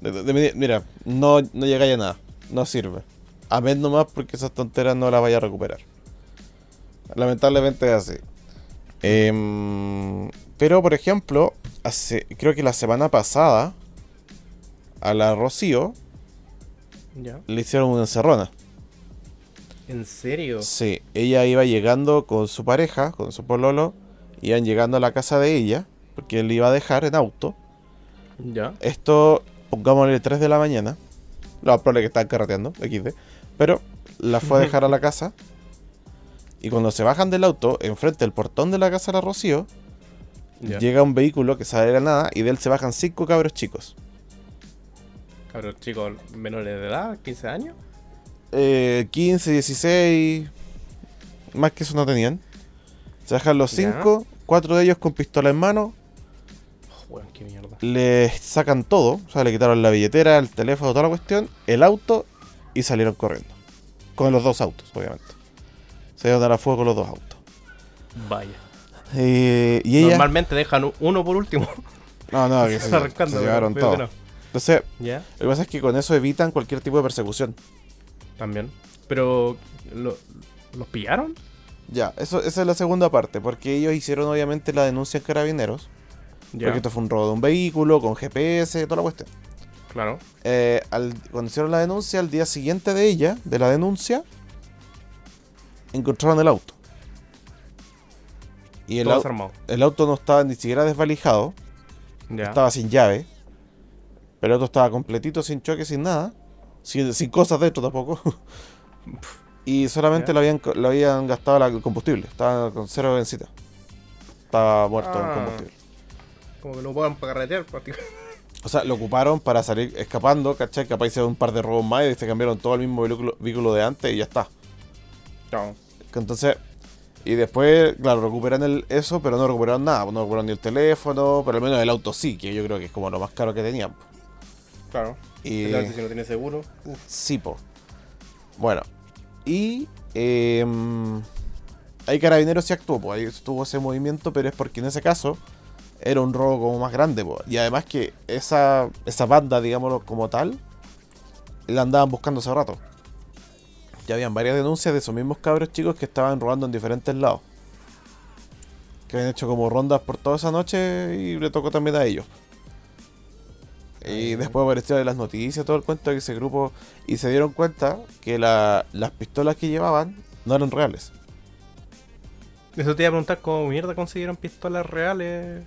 De- de- de- mira, no, no llega a nada. No sirve. A ver nomás porque esas tonteras no las vaya a recuperar. Lamentablemente es así. Em, pero, por ejemplo, hace, creo que la semana pasada a la Rocío
ya.
le hicieron una encerrona.
¿En serio?
Sí, ella iba llegando con su pareja, con su pololo, iban llegando a la casa de ella, porque él iba a dejar en auto.
Ya.
Esto, pongámosle 3 de la mañana. Lo más probable es que estaban carreteando, XD. Pero la fue a dejar a la <laughs> casa. Y cuando se bajan del auto, enfrente del portón de la casa de la Rocío,
Ya.
llega un vehículo que sale de la nada y de él se bajan cinco cabros chicos.
Cabros chicos menores de edad, 15 años.
Eh, 15, 16. Más que eso no tenían. Se bajan los
Ya.
cinco, cuatro de ellos con pistola en mano.
Oh, weón, qué mierda.
Les sacan todo. O sea, le quitaron la billetera, el teléfono, toda la cuestión, el auto y salieron corriendo. Con los dos autos, obviamente. Se dieron a la fuego con los dos autos.
Vaya.
Eh, y ella.
Normalmente dejan uno por último.
No, no, <laughs> que se, se llevaron todo.
bueno.
Entonces,
Ya,
lo que pasa es que con eso evitan cualquier tipo de persecución.
también. Pero, ¿lo- ¿los pillaron?
Ya, eso, esa es la segunda parte, porque ellos hicieron obviamente la denuncia en carabineros,
Ya,
porque esto fue un robo de un vehículo, con GPS, toda la cuestión.
claro.
Eh, al, cuando hicieron la denuncia, al día siguiente de ella, de la denuncia, encontraron el auto. Y el, au-
armados.
el auto no estaba ni siquiera desvalijado,
Ya.
estaba sin llave, pero el auto estaba completito, sin choque, sin nada, sin, sin cosas dentro tampoco. Y solamente le habían, le habían gastado la- el combustible, estaba con cero bencita. Estaba muerto en
Ah.
combustible.
Como que no puedan carretear prácticamente.
O sea, lo ocuparon para salir escapando, ¿cachai? Capaz hicieron un par de robos más y se cambiaron todo el mismo vehículo, vehículo de antes y ya está.
No.
Entonces, y después, claro, recuperan el, eso, pero no recuperaron nada. No recuperaron ni el teléfono, pero al menos el auto sí, que yo creo que es como lo más caro que tenían. po.
Claro.
Y
Si no tiene seguro. Uf.
sí, po. Bueno, y em, ahí Carabineros sí actuó, pues ahí estuvo ese movimiento, pero es porque en ese caso era un robo como más grande. Y además que esa, esa banda, digámoslo como tal, la andaban buscando hace rato. Ya habían varias denuncias de esos mismos cabros chicos que estaban robando en diferentes lados. Que habían hecho como rondas por toda esa noche y le tocó también a ellos. Y después apareció en las noticias todo el cuento de ese grupo. Y se dieron cuenta que la- las pistolas que llevaban no eran reales.
Eso te iba a preguntar cómo mierda consiguieron pistolas reales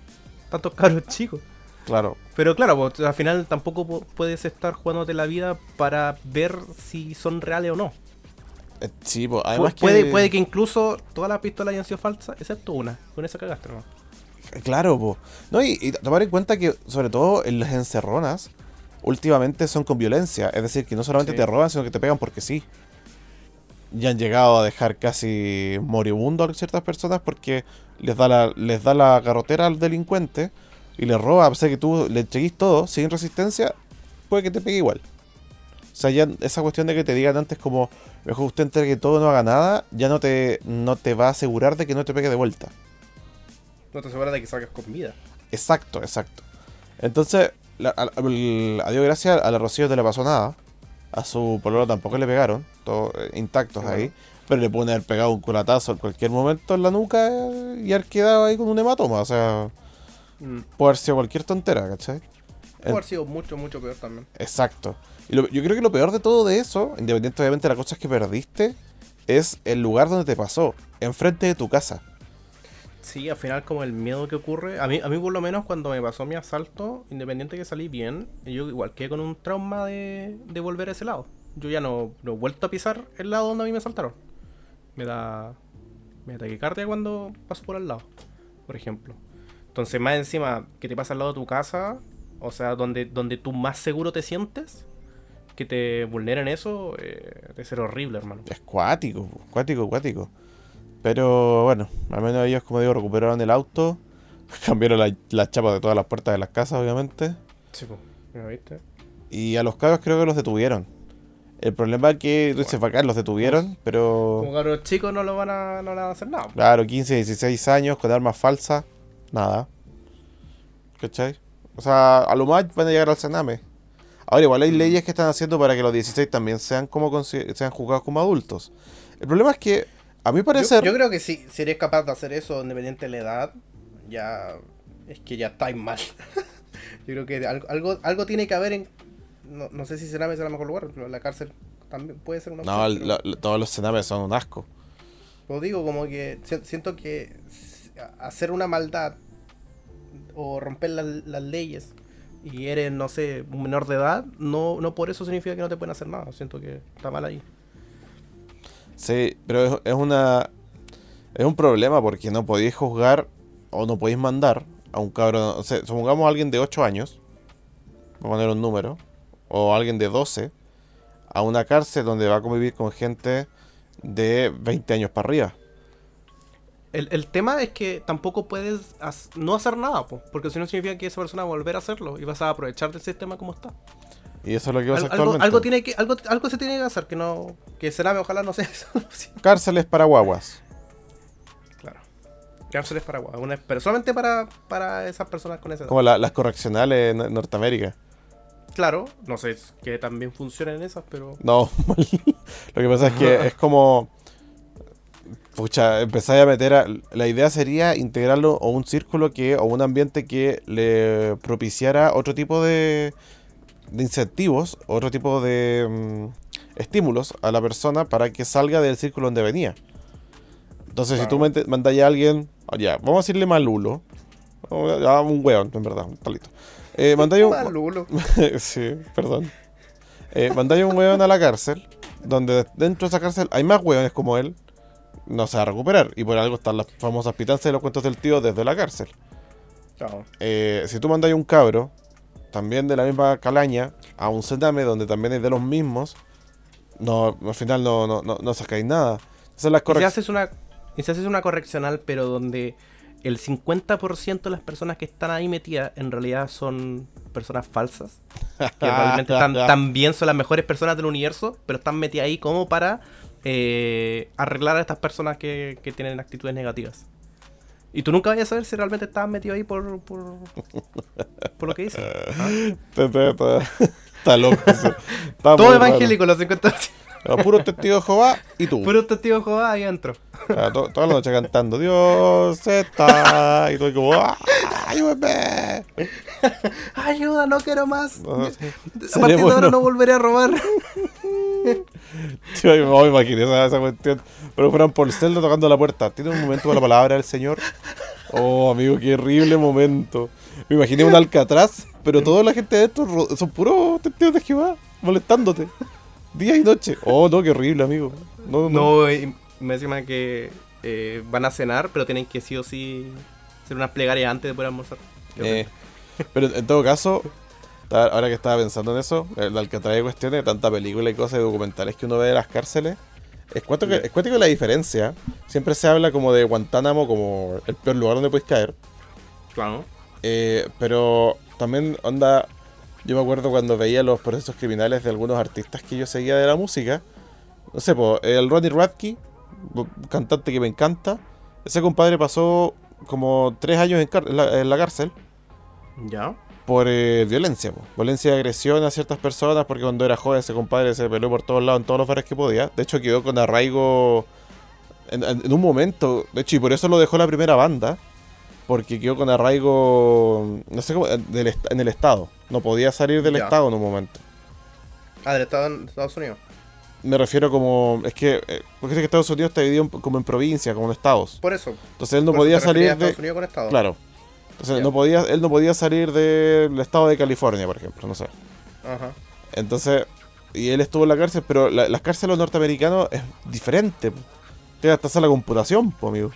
tantos caros <laughs> chicos.
Claro,
Pero claro, pues, al final tampoco pu- puedes estar jugándote la vida para ver si son reales o no.
eh, sí, pues,
Pu-
además
puede,
que.
puede que incluso todas las pistolas hayan sido falsas, excepto una. Con esa cagaste, ¿no?
Claro, po. No, y, y tomar en cuenta que, sobre todo en las encerronas, últimamente son con violencia. Es decir, que no solamente
Sí.
te roban, sino que te pegan porque sí. Ya han llegado a dejar casi moribundo a ciertas personas porque les da la, les da la garrotera al delincuente y le roba, a pesar de que tú le entreguís todo sin resistencia, puede que te pegue igual. O sea, ya esa cuestión de que te digan antes como mejor usted entregue todo no haga nada, ya no te, no te va a asegurar de que no te pegue de vuelta.
No te aseguras de que salgas con vida.
Exacto, exacto. Entonces, la- a Dios gracias, a la Rocío no le pasó nada. A su pololo tampoco le pegaron, todos eh, intactos ahí.
bueno.
Pero le pueden haber pegado un culatazo en cualquier momento en la nuca eh, y haber quedado ahí con un hematoma. O sea,
Mm.
puede haber sido cualquier tontera, ¿cachai?
Puede haber sido mucho, mucho peor también.
Exacto. Y lo- yo creo que lo peor de todo de eso, independientemente obviamente de las cosas que perdiste, es el lugar donde te pasó, enfrente de tu casa.
Sí, al final como el miedo que ocurre. A mí, a mí por lo menos cuando me pasó mi asalto, independiente que salí bien, yo igual quedé con un trauma de, de volver a ese lado. Yo ya no, no he vuelto a pisar el lado donde a mí me asaltaron. Me da, me da taquicardia cuando paso por al lado, por ejemplo. Entonces más encima que te pasa al lado de tu casa, o sea, donde, donde tú más seguro te sientes, que te vulneren eso, eh, debe ser horrible, hermano.
Es cuático, cuático, cuático. Pero bueno, al menos ellos, como digo, recuperaron el auto, <laughs> cambiaron la, la chapa de todas las puertas de las casas, obviamente.
Sí, pues, ¿me viste?
Y a los cabros creo que los detuvieron. El problema es que, tú dices, bacán, los detuvieron, pero...
Como cabros chicos no lo van a, no le van a hacer nada.
Claro, 15, 16 años con armas falsas, nada. ¿Cachai? O sea, a lo más van a llegar al Sename. Ahora, igual hay leyes que están haciendo para que los 16 también sean como sean juzgados como adultos. El problema es que, a mi parecer,
Yo, yo creo que si, si eres capaz de hacer eso independiente de la edad, ya es que ya estáis mal. <laughs> yo creo que algo, algo, tiene que haber en. No, no sé si será ese el mejor lugar, pero la cárcel también puede ser una
No,
opción, pero-
todos los cenames son un asco.
Lo digo como que si- siento que hacer una maldad o romper las, las leyes y eres, no sé, un menor de edad, no, no por eso significa que no te pueden hacer nada. Siento que está mal ahí.
Sí, pero es, una. Es un problema porque no podéis juzgar o no podéis mandar a un cabrón. O sea, supongamos a alguien de 8 años, voy a poner un número, o alguien de 12, a una cárcel donde va a convivir con gente de 20 años para arriba.
El, el tema es que tampoco puedes no hacer nada, po, porque si no significa que esa persona va a volver a hacerlo y vas a aprovechar del sistema como está.
Y eso es lo que pasa
Al-
actualmente.
algo tiene que algo, algo se tiene que hacer que no que Sename ojalá no sea eso. <laughs>
Cárceles para guaguas.
claro. Cárceles para una- pero solamente para, para esas personas con esa edad.
Como la- las correccionales en Norteamérica.
Claro, no sé que también funcionen esas, pero
No, <laughs> lo que pasa es que es como. Pucha, empezáis a meter a. La idea sería integrarlo a un círculo que. o un ambiente que le propiciara otro tipo de. De incentivos, otro tipo de. mm, estímulos a la persona para que salga del círculo donde venía. Entonces, si tú mandáis a alguien. ah, Ya, vamos a decirle malulo. o, ya, un weón, en verdad, un talito. Eh, <laughs> mandáis un,
Malulo. <laughs>
sí, perdón. Eh, mandáis un weón a la cárcel, donde dentro de esa cárcel hay más weones como él, no se va a recuperar. Y por algo están las famosas pitanzas de los cuentos del tío desde la cárcel.
Claro.
Eh, si tú mandáis un cabro, también de la misma calaña, a un cename donde también es de los mismos, no, al final no, no, no, no sacáis nada. Esas las
Y si
correcciones.
haces una si haces una correccional, pero donde el 50% de las personas que están ahí metidas en realidad son personas falsas, que <laughs> realmente están- también son las mejores personas del universo, pero están metidas ahí como para eh, arreglar a estas personas que, que tienen actitudes negativas. Y tú nunca vayas a saber si realmente estaban metidos ahí por, por, por lo que. ¿ah?
Está, está- está loco. eso.
Todo evangélico, los 50%.
Ah, Puro testigo de Jehová y tú.
Puro testigo de Jehová ahí adentro.
Ah, to- toda la noche cantando Dios está y tú como ¡Ah, ayúdame <laughs>
Ayuda, no quiero más.
No.
A partir de ahora no volveré a robar. <laughs>
Tío, yo me imaginé esa, esa cuestión pero fueran por Zelda tocando la puerta tiene un momento con la palabra del señor oh amigo qué horrible momento me imaginé un alcatraz pero toda la gente de estos son puros testigos de Jehová molestándote día y noche oh no qué horrible amigo no, no.
No, y me encima que eh, van a cenar, pero tienen que sí o sí hacer unas plegarias antes de poder almorzar.
Eh, pero en todo caso, ahora que estaba pensando en eso, el Alcatraz de cuestiones de tanta película y cosas y documentales que uno ve de las cárceles, es cuático que, es la diferencia. Siempre se habla como de Guantánamo como el peor lugar donde puedes caer.
Claro.
eh, pero también, onda, yo me acuerdo cuando veía los procesos criminales de algunos artistas que yo seguía de la música. No sé, po, el Ronnie Radke, cantante que me encanta, ese compadre pasó como tres años en, la- en la cárcel
Ya.
por eh, violencia, po. violencia y agresión a ciertas personas, porque cuando era joven ese compadre se peleó por todos lados, en todos los bares que podía. De hecho, quedó con arraigo en, en- en un momento, de hecho, y por eso lo dejó la primera banda, porque quedó con arraigo, no sé cómo, en del en el Estado. No podía salir del
Ya.
Estado en un momento.
Ah, del Estado en Estados Unidos.
Me refiero como, es que, eh, porque sé que Estados Unidos está dividido como en provincias, como en estados.
Por eso.
Entonces él no podía salir de...
Estados Unidos con Estado.
Claro. Entonces
Ya.
no podía, él no podía salir del estado de California, por ejemplo, no sé.
Ajá.
Entonces, y él estuvo en la cárcel, pero la- las cárceles norteamericanos es diferente. po. Tienen hasta de computación, po, amigo.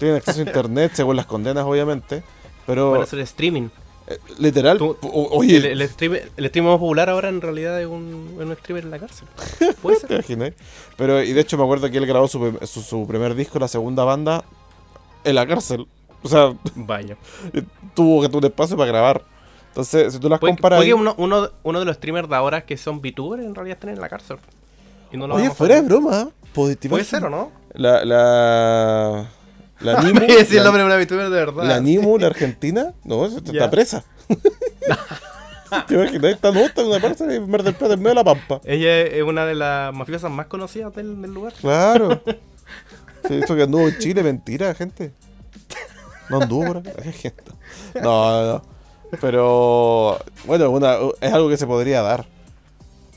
Tienen acceso a <laughs> internet, según las condenas, obviamente. Pero,
Van a hacer streaming.
eh, literal,
Tú-
po- o- oye,
El, el, streamer, el streamer más popular ahora en realidad es un, un streamer en la cárcel. <laughs> Puede
¿te
ser.
imaginas? Pero, y de hecho me acuerdo que él grabó su, su, su primer disco, la segunda banda, en la cárcel. O sea, <laughs>
Vaya.
tuvo que tener un espacio para grabar. Entonces, si tú las comparas... ahí-
uno, uno, uno de los streamers de ahora que son VTubers en realidad están en la cárcel. Y no lo
Oye, fuera de broma, ¿eh? ¿Puede
Puede ser o no.
La, la, la <laughs> Nimu,
decir el
la-
nombre de una VTuber de verdad.
La Nimu, la argentina, no, está
Ya.
presa. <laughs> ¿Te imaginas? Está, en una parte de Mar del Plata, en medio de la pampa.
Ella es una de las mafiosas más conocidas del, del lugar.
Claro. <laughs> Sí, esto que anduvo en Chile, mentira, gente. No anduvo por acá. gente. No, no, no. Pero, bueno, una, es algo que se podría dar.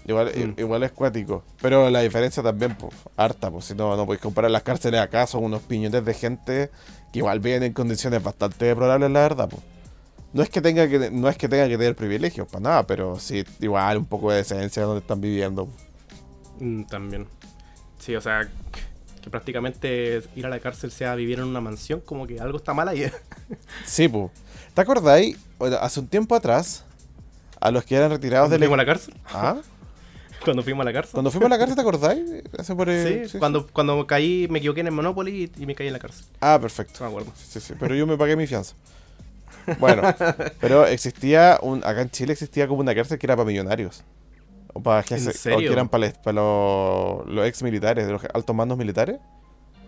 Igual,
Mm.
igual es cuático. Pero la diferencia también, pues, harta, pues si no, no podéis comparar las cárceles acá, son unos piñones de gente que igual viven en condiciones bastante deplorables, la verdad, pues. No es que tenga que, no es que tenga que tener privilegios, para nada, pero sí, igual un poco de decencia donde están viviendo.
Mm, también. Sí, o sea, que prácticamente ir a la cárcel sea vivir en una mansión, como que algo está mal ahí. <laughs>
Sí, pues. ¿Te acordáis? Hace un tiempo atrás, a los que eran retirados
¿Cuando
del...
fuimos a la cárcel?
¿Ah? <laughs>
Cuando fuimos a la cárcel.
Cuando fuimos a la cárcel, ¿te acordáis? Hace por, eh,
Sí, cuando, cuando caí, me equivoqué en el Monopoly y, y me caí en la cárcel.
Ah, perfecto.
No me acuerdo.
Sí, sí, pero yo me pagué mi fianza. Bueno, <laughs> pero existía un. Acá en Chile existía como una cárcel que era para millonarios. O para que,
¿En
se- o que eran para, para los, los ex militares, de los altos mandos militares.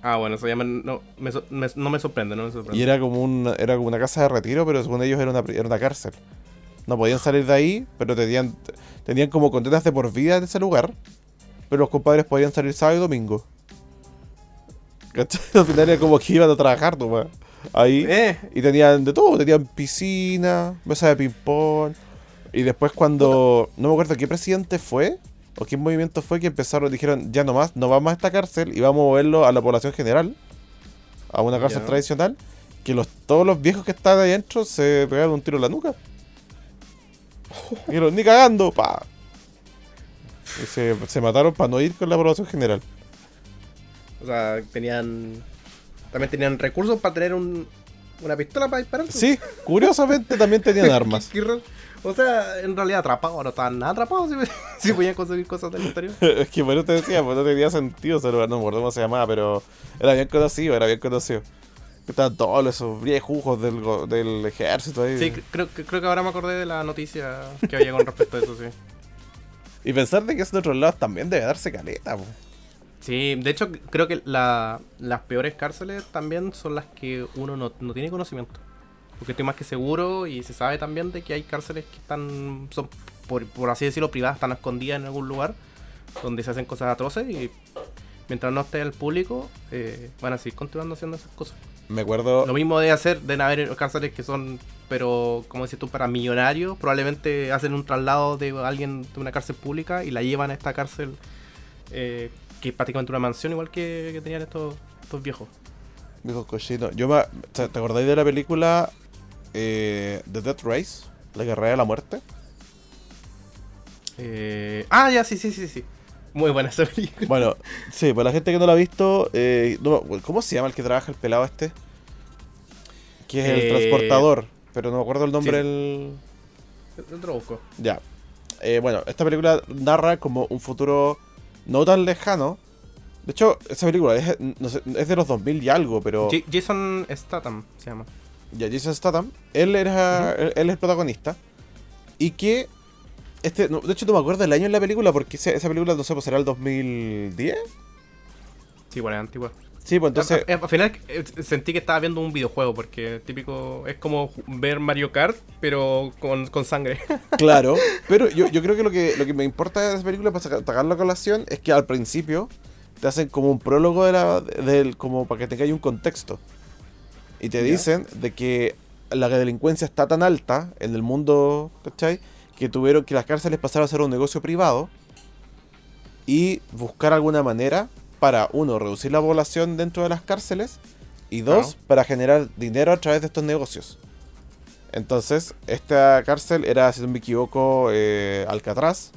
Ah, bueno, eso ya me, no, me, me- no me sorprende, no me sorprende.
Y era como, un, era como una casa de retiro, pero según ellos era una, era una cárcel. No podían salir de ahí, pero tenían, tenían como condenas de por vida en ese lugar. Pero los compadres podían salir sábado y domingo. ¿Cachai? <laughs> Al final era como que iban a trabajar nomás. Ahí.
Eh,
Y tenían de todo, tenían piscina, mesa de ping-pong. Y después cuando, no me acuerdo qué presidente fue, o qué movimiento fue que empezaron, dijeron, ya no más, no vamos a esta cárcel y vamos a moverlo a la población general, a una cárcel tradicional, que los, todos los viejos que estaban ahí adentro se pegaron un tiro en la nuca. Y <laughs> dijeron, ni cagando, pa. Y se, se mataron para no ir con la población general.
o sea, tenían. También tenían recursos para tener un, una pistola para disparar.
Sí, curiosamente también tenían <laughs> armas.
O sea, en realidad atrapados, no estaban nada atrapados si, <laughs> si podían conseguir cosas del interior.
Es que bueno te decía, pues no tenía sentido ese lugar, no me acuerdo cómo se llamaba, pero era bien conocido, era bien conocido. Estaban todos esos viejujos del, del ejército ahí.
Sí, cre- creo, que- creo que ahora me acordé de la noticia que había con respecto a eso, sí.
Y pensar de que esos de otros lados también debe darse caleta, po.
Sí, de hecho creo que la- las peores cárceles también son las que uno no, no tiene conocimiento. Porque estoy más que seguro y se sabe también de que hay cárceles que están, son por, por así decirlo, privadas, están escondidas en algún lugar donde se hacen cosas atroces y mientras no esté el público eh, van a seguir continuando haciendo esas cosas.
Me acuerdo.
Lo mismo de hacer, de haber cárceles que son, pero como dices tú, para millonarios, probablemente hacen un traslado de alguien de una cárcel pública y la llevan a esta cárcel eh, que es prácticamente una mansión igual que, que tenían estos, estos viejos.
Viejos cochinos. Yo me, ¿te te acordáis de la película eh, The Death Race? La carrera de la muerte.
Eh, ah, ya, sí, sí, sí, sí. Muy buena esa película.
Bueno, sí, para la gente que no la ha visto, eh, no ¿cómo se llama el que trabaja el pelado este? Que es el
Eh,
transportador, pero no me acuerdo el nombre del...
Te lo busco.
Ya. Eh, bueno, esta película narra como un futuro no tan lejano. De hecho, esa película es, no sé, es de los 2000 y algo, pero...
Ja- Jason Statham se llama.
Ya, Jason Statham, él era él, él es el protagonista. Y que... Este, no, de hecho, no me acuerdo del año en la película, porque esa, esa película, no sé, pues será el 2010.
Sí, bueno, es antigua.
Sí, pues entonces...
Al- al- al final eh, sentí que estaba viendo un videojuego porque típico es como ver Mario Kart pero con, con sangre. <laughs>
Claro, pero yo, yo creo que lo que lo que me importa de esa película para saca- sacarlo a colación es que al principio te hacen como un prólogo de la, del como para que tengáis un contexto. Y te dicen de que la delincuencia está tan alta en el mundo, ¿cachai? Que tuvieron que las cárceles pasaron a ser un negocio privado y buscar alguna manera para, uno, reducir la población dentro de las cárceles y dos,
Claro.
para generar dinero a través de estos negocios. Entonces, esta cárcel era, si no me equivoco, eh, Alcatraz,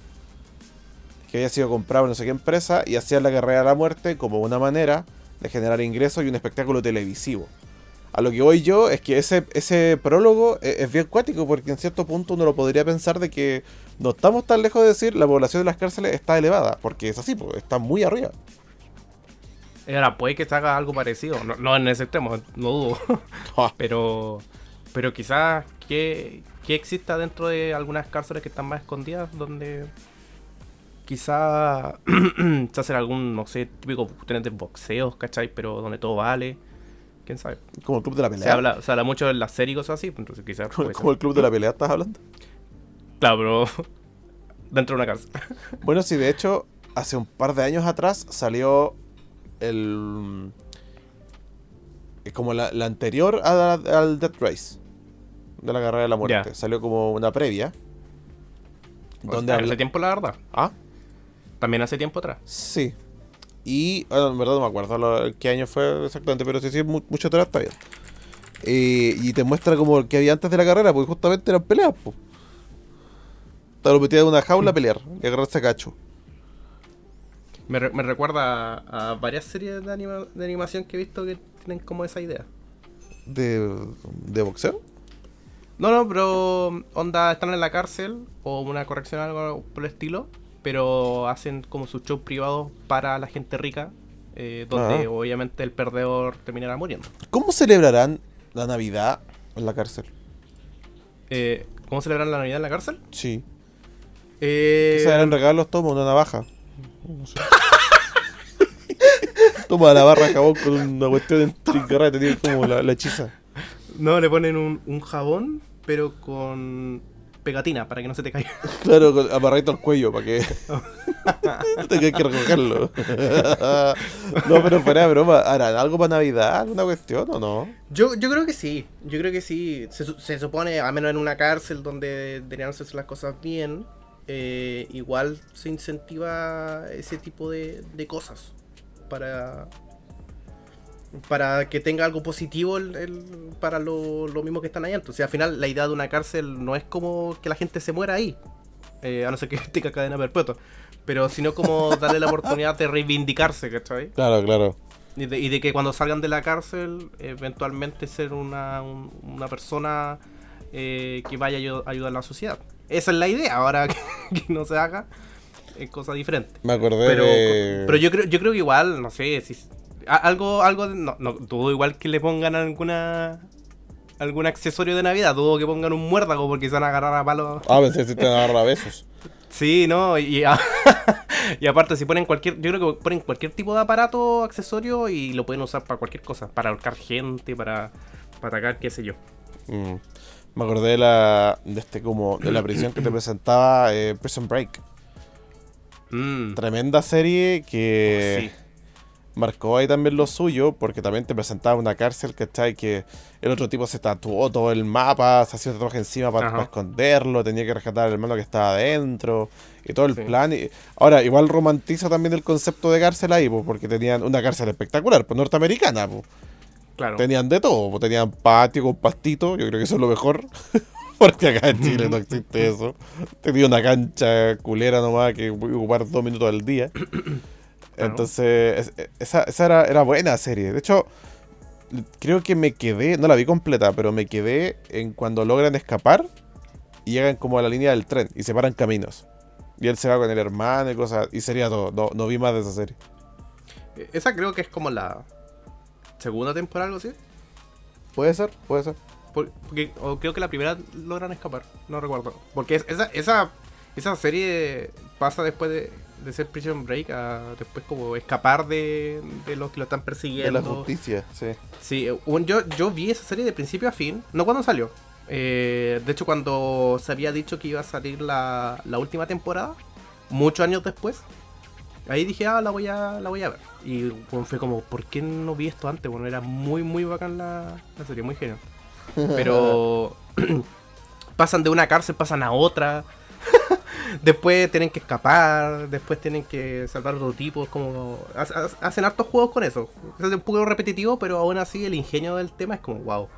que había sido comprado en no sé qué empresa y hacían la carrera de la muerte como una manera de generar ingresos y un espectáculo televisivo. A lo que voy yo es que ese, ese prólogo e- es, bien cuático porque en cierto punto uno lo podría pensar de que no estamos tan lejos de decir la población de las cárceles está elevada, porque es así, pues, está muy arriba.
Ahora, puede que se haga algo parecido. No, no en ese extremo, no dudo.
Ja. <laughs>
pero pero quizás que, que exista dentro de algunas cárceles que están más escondidas donde quizá <clears throat> se hace algún, no sé, típico boxeos, ¿cachai? Pero donde todo vale. ¿Quién sabe?
Como el club de la
Se
pelea.
habla, se habla mucho de las series y cosas así, pues entonces quizás...
Como,
ser.
el club de la pelea, ¿estás hablando?
Claro, pero <laughs> dentro de una cárcel. <laughs>
Bueno, sí, de hecho, hace un par de años atrás salió el. eh, Como la, la anterior a la- al Death Race. De la carrera de la muerte. Salió como una previa. Donde
hace
habla-
tiempo, la verdad.
Ah,
También hace tiempo atrás.
Sí. Y, bueno, en verdad no me acuerdo lo- qué año fue exactamente, pero sí, sí, mu- mucho atrás bien. Eh, y te muestra como el que había antes de la carrera, porque justamente eran peleas, pues. Te lo metían en una jaula a pelear y agarrarse a cacho.
Me, re- me recuerda a, a varias series de, anima- de animación que he visto que tienen como esa idea.
¿De, de boxeo?
No, no, pero onda, están en la cárcel o una corrección algo por el estilo, pero hacen como sus shows privados para la gente rica, eh, donde
Ah.
obviamente el perdedor terminará muriendo.
¿Cómo celebrarán la Navidad en la cárcel?
Eh, ¿Cómo celebran la Navidad en la cárcel?
Sí.
Eh,
¿Se darán regalos? Toma una navaja. No <laughs> sé. Toma la barra de jabón con una cuestión entrincarada que tiene como la, la hechiza.
no, le ponen un, un jabón, pero con pegatina para que no se te caiga. <laughs>
Claro, con amarradito al cuello para que <laughs> <laughs> tengas que recogerlo. no, pero fuera de broma, ¿harán algo para Navidad? ¿Alguna cuestión o no?
Yo, yo creo que sí, yo creo que sí. Se, se supone, al menos en una cárcel donde deberían hacerse las cosas bien, eh, igual se incentiva ese tipo de, de cosas para para que tenga algo positivo el- el- para lo- los mismos que están ahí. Entonces, al final, la idea de una cárcel no es como que la gente se muera ahí, eh, a no ser que <laughs> tenga cadena perpetua, pero sino como darle la oportunidad de reivindicarse, ¿cachai?
Claro, claro.
Y de, y de que cuando salgan de la cárcel, eventualmente ser una, un- una persona eh, que vaya a ayu- a ayudar a la sociedad. Esa es la idea, ahora <laughs> que, que no se haga, es cosa diferente.
Me acordé
Pero,
de...
pero yo creo yo creo que igual, no sé, si algo, algo de- no, no, dudo igual que le pongan alguna algún accesorio de Navidad, dudo que pongan un muérdago porque se van a agarrar a palos.
Ah, pensé que te van a agarrar a besos. <laughs>
Sí, no, y, a- <laughs> y aparte si ponen cualquier, yo creo que ponen cualquier tipo de aparato, accesorio y lo pueden usar para cualquier cosa, para ahorcar gente, para, para atacar, qué sé yo.
Mm. Me acordé de la, de este como, de la prisión que te presentaba eh, Prison Break.
Mm,
Tremenda serie que...
sí.
Marcó ahí también lo suyo, porque también te presentaba una cárcel, ¿cachai? Que el otro tipo se tatuó todo el mapa, se hacía un tatuaje encima para, esconderlo, tenía que rescatar al hermano que estaba adentro, y todo el
Sí.
plan. Y... Ahora, igual romantiza también el concepto de cárcel ahí, porque tenían una cárcel espectacular, pues norteamericana, pues.
Claro.
Tenían de todo, tenían patio con pastito, yo creo que eso es lo mejor. <laughs> Porque acá en Chile no existe <laughs> eso. Tenía una cancha culera nomás que voy a ocupar dos minutos al día. Entonces, es- esa, esa era, era buena serie. De hecho, creo que me quedé, no la vi completa, pero me quedé en cuando logran escapar y llegan como a la línea del tren y separan caminos. Y él se va con el hermano y cosas. Y sería todo. No, no vi más de esa serie.
Eh, Esa creo que es como la segunda temporada, algo así.
Puede ser, puede ser.
Por- Porque, o creo que la primera logran escapar, no recuerdo. Porque es- esa, esa, esa serie pasa después de, de ser Prison Break a después como escapar de, de los que lo están
De
persiguiendo.
la justicia, sí.
Sí, un- yo, yo vi esa serie de principio a fin, no cuando salió. Eh, de hecho, cuando se había dicho que iba a salir la, la última temporada, muchos años después, ahí dije, ah, la voy a, la voy a ver. Y bueno, fue como, ¿por qué no vi esto antes? Bueno, era muy, muy bacán la, la serie, muy genial. <laughs> Pero <clears throat> pasan de una cárcel, pasan a otra. <laughs> después tienen que escapar, después tienen que salvar a otro tipo. Es como. ha- ha- Hacen hartos juegos con eso. Es un poco repetitivo, pero aún así el ingenio del tema es como, wow.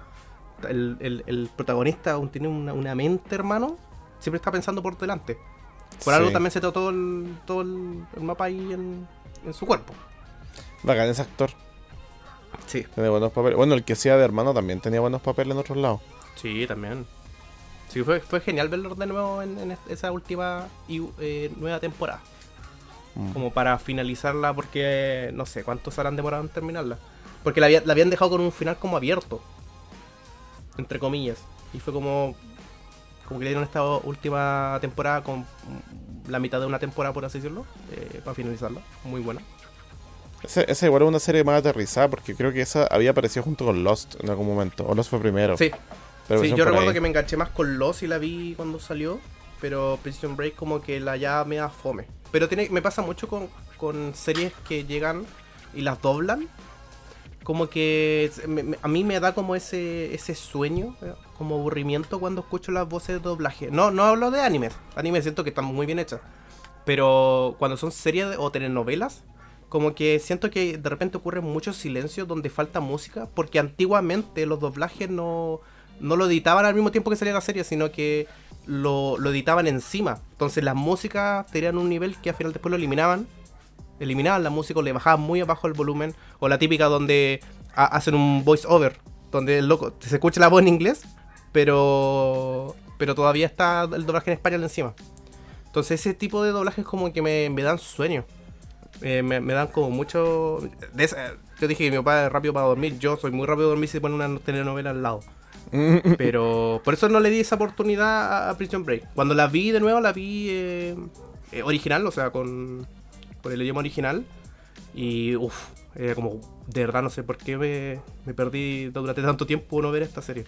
El, el- el protagonista aún tiene una, una mente, hermano. Siempre está pensando por delante. Por algo también se todo el, todo el, el mapa ahí en, en su cuerpo.
Bacán ese actor.
Sí.
Tiene buenos papeles. Bueno, el que hacía de hermano también tenía buenos papeles en otros lados.
Sí, también. Sí, fue, fue genial verlo de nuevo en, en esa última y, eh, nueva temporada.
Mm.
Como para finalizarla, porque no sé cuántos habrán demorado en terminarla. Porque la, había- la habían dejado con un final como abierto. Entre comillas. Y fue como. Como que le dieron esta última temporada con la mitad de una temporada, por así decirlo. eh, para finalizarla. Muy buena.
Ese, ese igual es una serie más aterrizada porque creo que esa había aparecido junto con Lost en algún momento. O Lost fue primero.
Sí,
Pero
sí, yo recuerdo
ahí.
que me enganché más con Lost y la vi cuando salió, pero Prison Break como que la ya me da fome. Pero tiene, me pasa mucho con, con series que llegan y las doblan. Como que me- me- a mí me da como ese, ese sueño, eh, como aburrimiento cuando escucho las voces de doblaje. No, no hablo de animes, animes siento que están muy bien hechas. Pero cuando son series o telenovelas, como que siento que de repente ocurre mucho silencio donde falta música, porque antiguamente los doblajes no, no lo editaban al mismo tiempo que salía la serie, sino que lo, lo editaban encima. Entonces las músicas tenían un nivel que al final después lo eliminaban. Eliminaban la música o le bajaban muy abajo el volumen. O la típica donde hacen un voice over, donde el loco se escucha la voz en inglés, pero, pero todavía está el doblaje en español encima. Entonces ese tipo de doblajes como que me, me dan sueño. Eh, me, dan como mucho... yo dije que mi papá es rápido para dormir. Yo soy muy rápido para dormir si pone una telenovela al lado. <laughs> Pero por eso no le di esa oportunidad a, Prison Break. Cuando la vi de nuevo, la vi eh, eh, original, o sea, con, con el idioma original. Y uff, como de verdad no sé por qué me, me, perdí durante tanto tiempo no ver esta serie.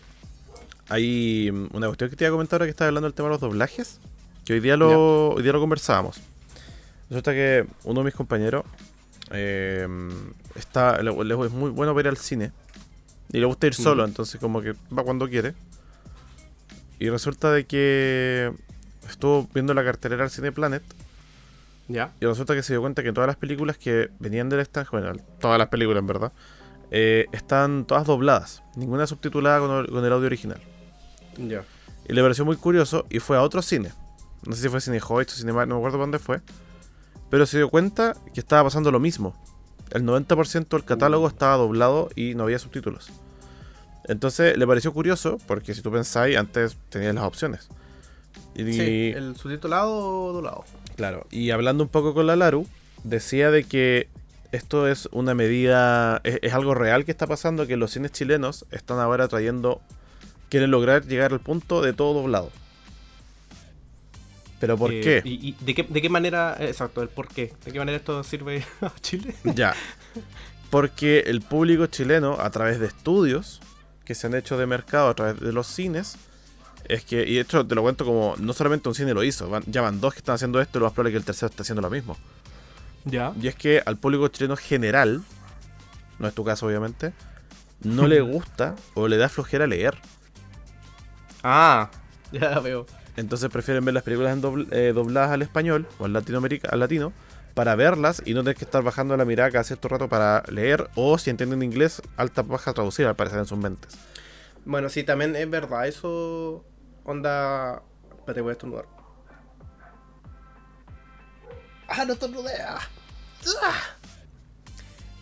Hay una cuestión que te iba a comentar ahora que estaba hablando del tema de los doblajes. Que hoy día lo, hoy día lo conversábamos. Resulta que uno de mis compañeros eh, está, es muy bueno ver al cine y le gusta ir solo, entonces como que va cuando quiere. Y resulta de que estuvo viendo la cartelera del Cine Planet.
Ya.
Y resulta que se dio cuenta que todas las películas que venían del extranjero, bueno, todas las películas en verdad, eh, están todas dobladas. Ninguna subtitulada con el, audio original.
Ya.
Y le pareció muy curioso y fue a otro cine. No sé si fue Cine Hoyt o Cine no me acuerdo dónde fue. Pero se dio cuenta que estaba pasando lo mismo. El 90% del catálogo estaba doblado y no había subtítulos. Entonces le pareció curioso, porque si tú pensáis, antes tenías las opciones.
Y, sí, el subtitulado o doblado.
Claro, y hablando un poco con la Laru, decía de que esto es una medida, es, es, algo real que está pasando, que los cines chilenos están ahora trayendo, quieren lograr llegar al punto de todo doblado. ¿Pero por
eh,
qué?
¿Y, de, qué, manera, exacto, el por qué? ¿De qué manera esto sirve <laughs> a Chile?
Ya. <laughs> Porque el público chileno, a través de estudios que se han hecho de mercado, a través de los cines, es que, y de hecho te lo cuento como, no solamente un cine lo hizo, ya van dos que están haciendo esto y lo más probable es que el tercero esté haciendo lo mismo.
Ya.
Y es que al público chileno general, no es tu caso obviamente, no le <laughs> gusta o le da flojera leer.
Ah, <laughs> ya veo.
Entonces prefieren ver las películas eh, dobladas al español o al, Latinoamérica, al latino para verlas y no tener que estar bajando la mirada cada cierto rato para leer o si entienden inglés, alta baja traducir al parecer en sus mentes.
Bueno, sí, también es verdad, eso onda... Espérate, voy a estornudar. ¡Ah, no estornudé! ¡Ah!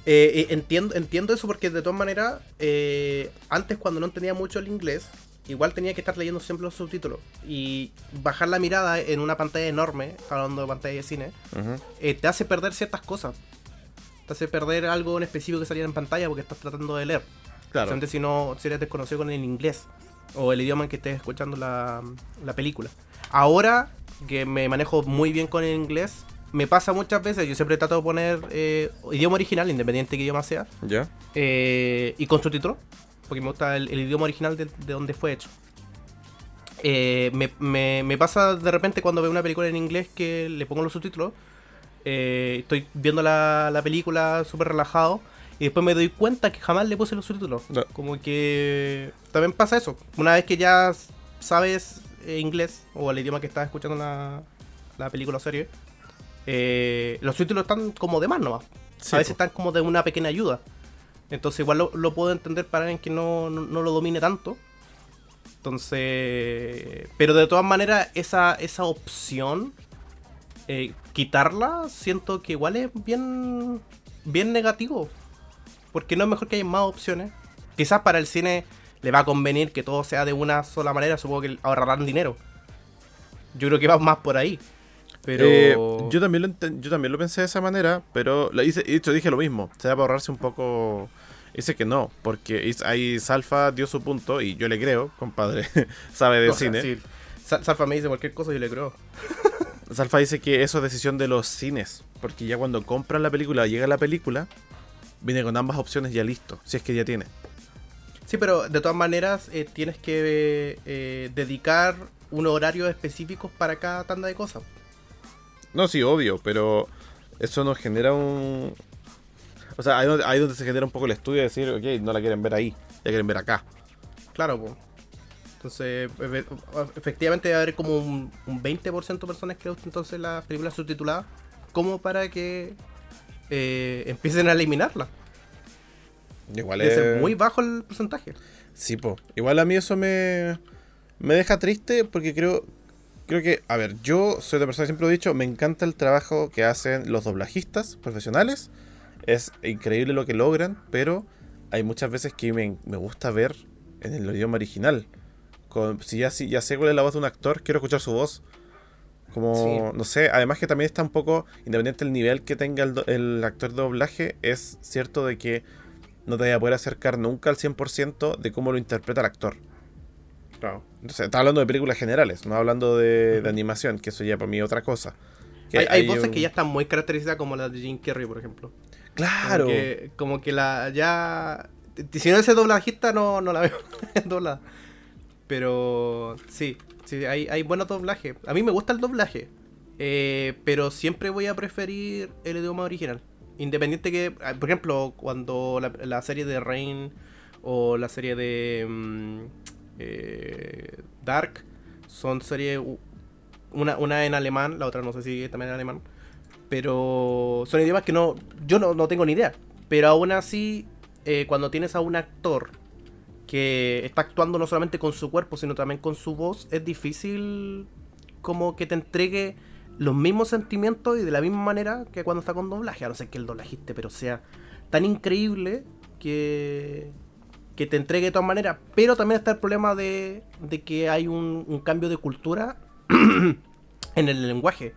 Eh, eh, entiendo, entiendo eso porque de todas maneras, antes cuando no entendía mucho el inglés, igual tenía que estar leyendo siempre los subtítulos. Y bajar la mirada en una pantalla enorme, hablando de pantalla de cine, eh, te hace perder ciertas cosas. Te hace perder algo en específico que saliera en pantalla porque estás tratando de leer. Claro. si no, si eres desconocido con el inglés o el idioma en que estés escuchando la, película. Ahora que me manejo muy bien con el inglés, me pasa muchas veces, yo siempre trato de poner eh, idioma original, independiente de qué idioma sea,
¿Ya?
Eh, y con subtítulos porque me gusta el, idioma original de, donde fue hecho. Eh, me, pasa de repente cuando veo una película en inglés que le pongo los subtítulos. Eh, estoy viendo la, película súper relajado y después me doy cuenta que jamás le puse los subtítulos. Como que también pasa eso. Una vez que ya sabes eh, inglés o el idioma que estás escuchando la, la película o serie, los subtítulos están como de más nomás. a veces están como de una pequeña ayuda. Entonces igual lo, puedo entender para alguien que no, lo domine tanto. Entonces, pero de todas maneras, esa, esa opción, eh, quitarla, siento que igual es bien, bien negativo. Porque no es mejor que haya más opciones. Quizás para el cine le va a convenir que todo sea de una sola manera, supongo que ahorrarán dinero. Yo creo que va más por ahí. Pero
eh, yo también lo yo también lo pensé de esa manera, pero lo hice, de dije lo mismo, se va para ahorrarse un poco Dice que no, porque ahí Salfa dio su punto y yo le creo, compadre, <laughs> sabe de cine.
Salfa me dice cualquier cosa y yo le creo. <laughs>
Salfa dice que eso es decisión de los cines, porque ya cuando compran la película, llega la película, viene con ambas opciones ya listo, si es que ya tiene.
Sí, pero de todas maneras eh, tienes que eh, dedicar un horario específico para cada tanda de cosas.
No, sí, obvio, pero eso nos genera un, o sea, ahí, donde se genera un poco el estudio de decir, ok, no la quieren ver ahí, la quieren ver acá.
Claro, pues. Entonces, efectivamente debe haber como un, 20% de personas que gustan entonces las películas subtituladas, como para que eh, empiecen a eliminarla.
Igual es...
es muy bajo el porcentaje.
Sí, po. Igual a mí eso me, me deja triste porque creo, creo que, a ver, yo soy de persona, siempre lo he dicho, me encanta el trabajo que hacen los doblajistas profesionales. Es increíble lo que logran, pero hay muchas veces que me, gusta ver en el idioma original. si ya, si ya sé cuál es la voz de un actor, quiero escuchar su voz. Como, no sé, además que también está un poco, independiente del nivel que tenga el, el actor de doblaje, es cierto de que no te voy a poder acercar nunca al 100% de cómo lo interpreta el actor. Claro. Entonces, está hablando de películas generales, no hablando de, animación, que eso ya para mí es otra cosa.
hay, voces que ya están muy caracterizadas como la de Jim Carrey, por ejemplo.
Claro.
Como que, la ya... Si no es doblajista, no, no la veo <laughs> doblada. Pero sí, sí hay, hay buenos doblajes. A mí me gusta el doblaje. Eh, pero siempre voy a preferir el idioma original. Independiente que, ah, por ejemplo, cuando la, serie de Rain o la serie de mm, eh, Dark son series, una, una en alemán, la otra no sé si también en alemán, pero son idiomas que no, yo no, tengo ni idea. Pero aún así, eh, cuando tienes a un actor que está actuando no solamente con su cuerpo, sino también con su voz, es difícil como que te entregue los mismos sentimientos y de la misma manera que cuando está con doblaje. A no ser que el doblajiste, pero sea tan increíble que, que te entregue de todas maneras. Pero también está el problema de, de que hay un, cambio de cultura <clears throat> en el lenguaje.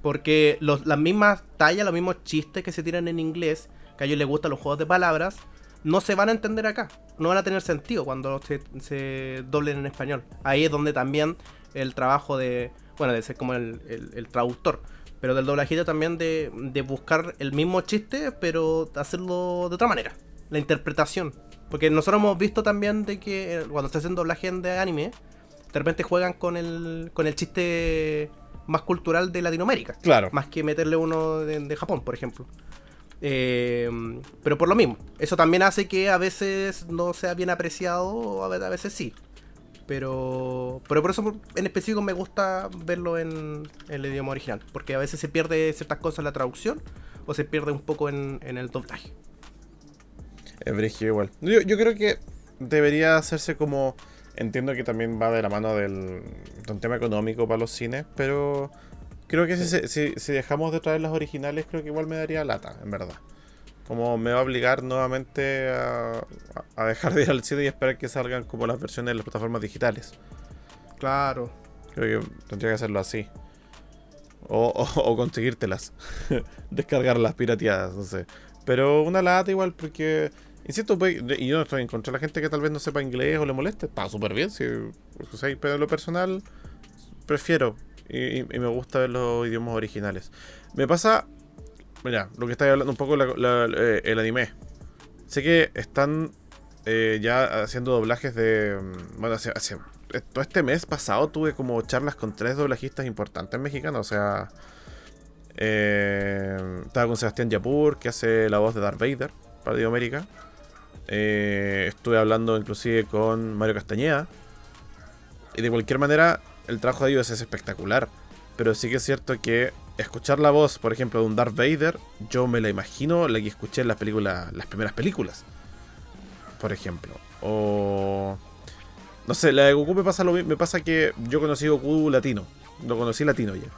Porque las mismas tallas, los mismos chistes que se tiran en inglés, que a ellos les gustan los juegos de palabras, no se van a entender acá. No van a tener sentido cuando se, doblen en español. Ahí es donde también el trabajo de, bueno, de ser como el, traductor, pero del doblajito también de, buscar el mismo chiste, pero hacerlo de otra manera. La interpretación. Porque nosotros hemos visto también de que eh, cuando se hacen doblaje de anime, de repente juegan con el, con el chiste más cultural de Latinoamérica.
Claro.
Más que meterle uno de, Japón, por ejemplo. Eh, pero por lo mismo, eso también hace que a veces no sea bien apreciado, o a veces sí. Pero, pero por eso en específico me gusta verlo en, el idioma original. Porque a veces se pierde ciertas cosas en la traducción o se pierde un poco en, el doblaje.
Es brígido igual. Yo, creo que debería hacerse como. Entiendo que también va de la mano del, de un tema económico para los cines, pero creo que si, si, si, dejamos de traer las originales, creo que igual me daría lata, en verdad como me va a obligar nuevamente a, dejar de ir al cine y esperar que salgan como las versiones de las plataformas digitales.
Claro.
Creo que tendría que hacerlo así. O, o, conseguírtelas. <laughs> Descargarlas pirateadas, no sé. Pero una lata igual porque... Insisto, pues, y yo no estoy en contra la gente que tal vez no sepa inglés o le moleste. Está súper bien, si, pero en lo personal prefiero y, me gusta ver los idiomas originales. Me pasa Mira, lo que está hablando un poco eh, el anime. Sé que están eh, ya haciendo doblajes de. Mm, bueno, hace, eh, todo este mes pasado tuve como charlas con tres doblajistas importantes mexicanos. O sea, estaba con Sebastián Yapur, que hace la voz de Darth Vader para América. Estuve hablando inclusive con Mario Castañeda. Y de cualquier manera, el trabajo de ellos es espectacular. Pero sí que es cierto que escuchar la voz, por ejemplo, de un Darth Vader, yo me la imagino la que escuché en las películas, las primeras películas. Por ejemplo. O. No sé, la de Goku me pasa lo Me pasa que yo conocí Goku latino. Lo conocí latino ya.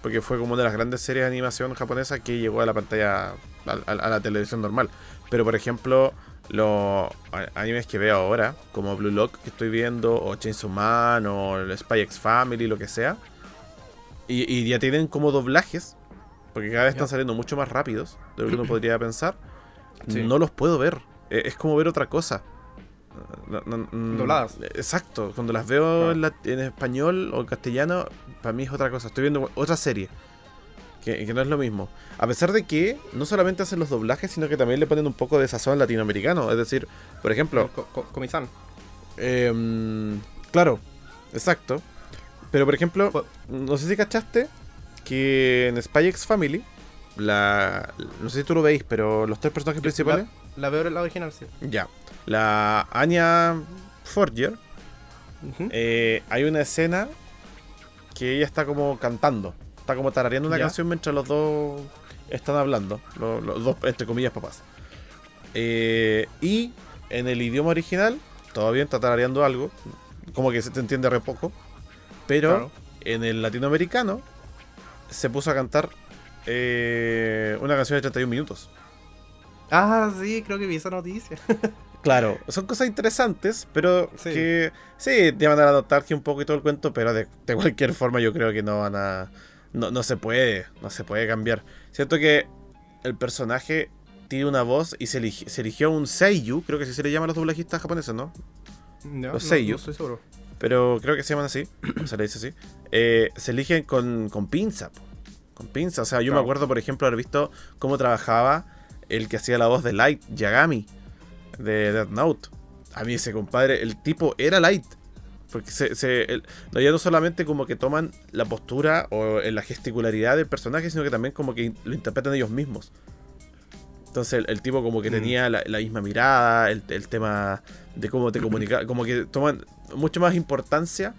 Porque fue como una de las grandes series de animación japonesa que llegó a la pantalla. A, la televisión normal. Pero por ejemplo, los animes que veo ahora, como Blue Lock que estoy viendo, o Chainsaw Man, o el Spy X Family, lo que sea y, ya tienen como doblajes, porque cada vez están saliendo mucho más rápidos de lo que uno podría pensar. <clears throat> No los puedo ver. E, es como ver otra cosa.
Mm, Dobladas.
Exacto. Cuando las veo en, español o en castellano, para mí es otra cosa. Estoy viendo otra serie. Que, no es lo mismo. A pesar de que no solamente hacen los doblajes, sino que también le ponen un poco de sazón latinoamericano. Es decir, por ejemplo.
Comisan.
Em, claro, exacto. Pero por ejemplo, no sé si cachaste que en Spy X Family, la, no sé si tú lo veis, pero los tres personajes principales.
La, veo en la original, sí.
Ya. La Anya Forger eh, hay una escena que ella está como cantando. Está como tarareando una
Ya.
canción mientras los dos están hablando. lo- Los, dos, entre comillas, papás. Eh, y en el idioma original, todavía está tarareando algo. Como que se te entiende re poco. Pero
Claro.
en el latinoamericano se puso a cantar eh, una canción de 31 minutos.
Ah, sí, creo que vi esa noticia. <laughs>
Claro, son cosas interesantes, pero
Sí.
que sí, llaman a la nostalgia un poco y todo el cuento, pero de, de cualquier forma yo creo que no van a... No, no se puede, no se puede cambiar. Siento que el personaje tiene una voz y se, eligi- se eligió un Seiyu, creo que así se le llama a los doblajistas japoneses, ¿no?
No,
Los
no-
sellos.
No estoy seguro.
Pero creo que se llaman así, se le dice así. Eh, se eligen con, con pinza, po. con pinza. O sea, yo me acuerdo, por ejemplo, haber visto cómo trabajaba el que hacía la voz de Light, Yagami, de Death Note. A mí ese compadre, el tipo era Light. Porque se, se- el- ya no solamente como que toman la postura o en la gesticularidad del personaje, sino que también como que lo interpretan ellos mismos. Entonces el, el tipo como que
Mm.
tenía la, la misma mirada, el, el tema de cómo te comunica, <clears throat> como que toman mucho más importancia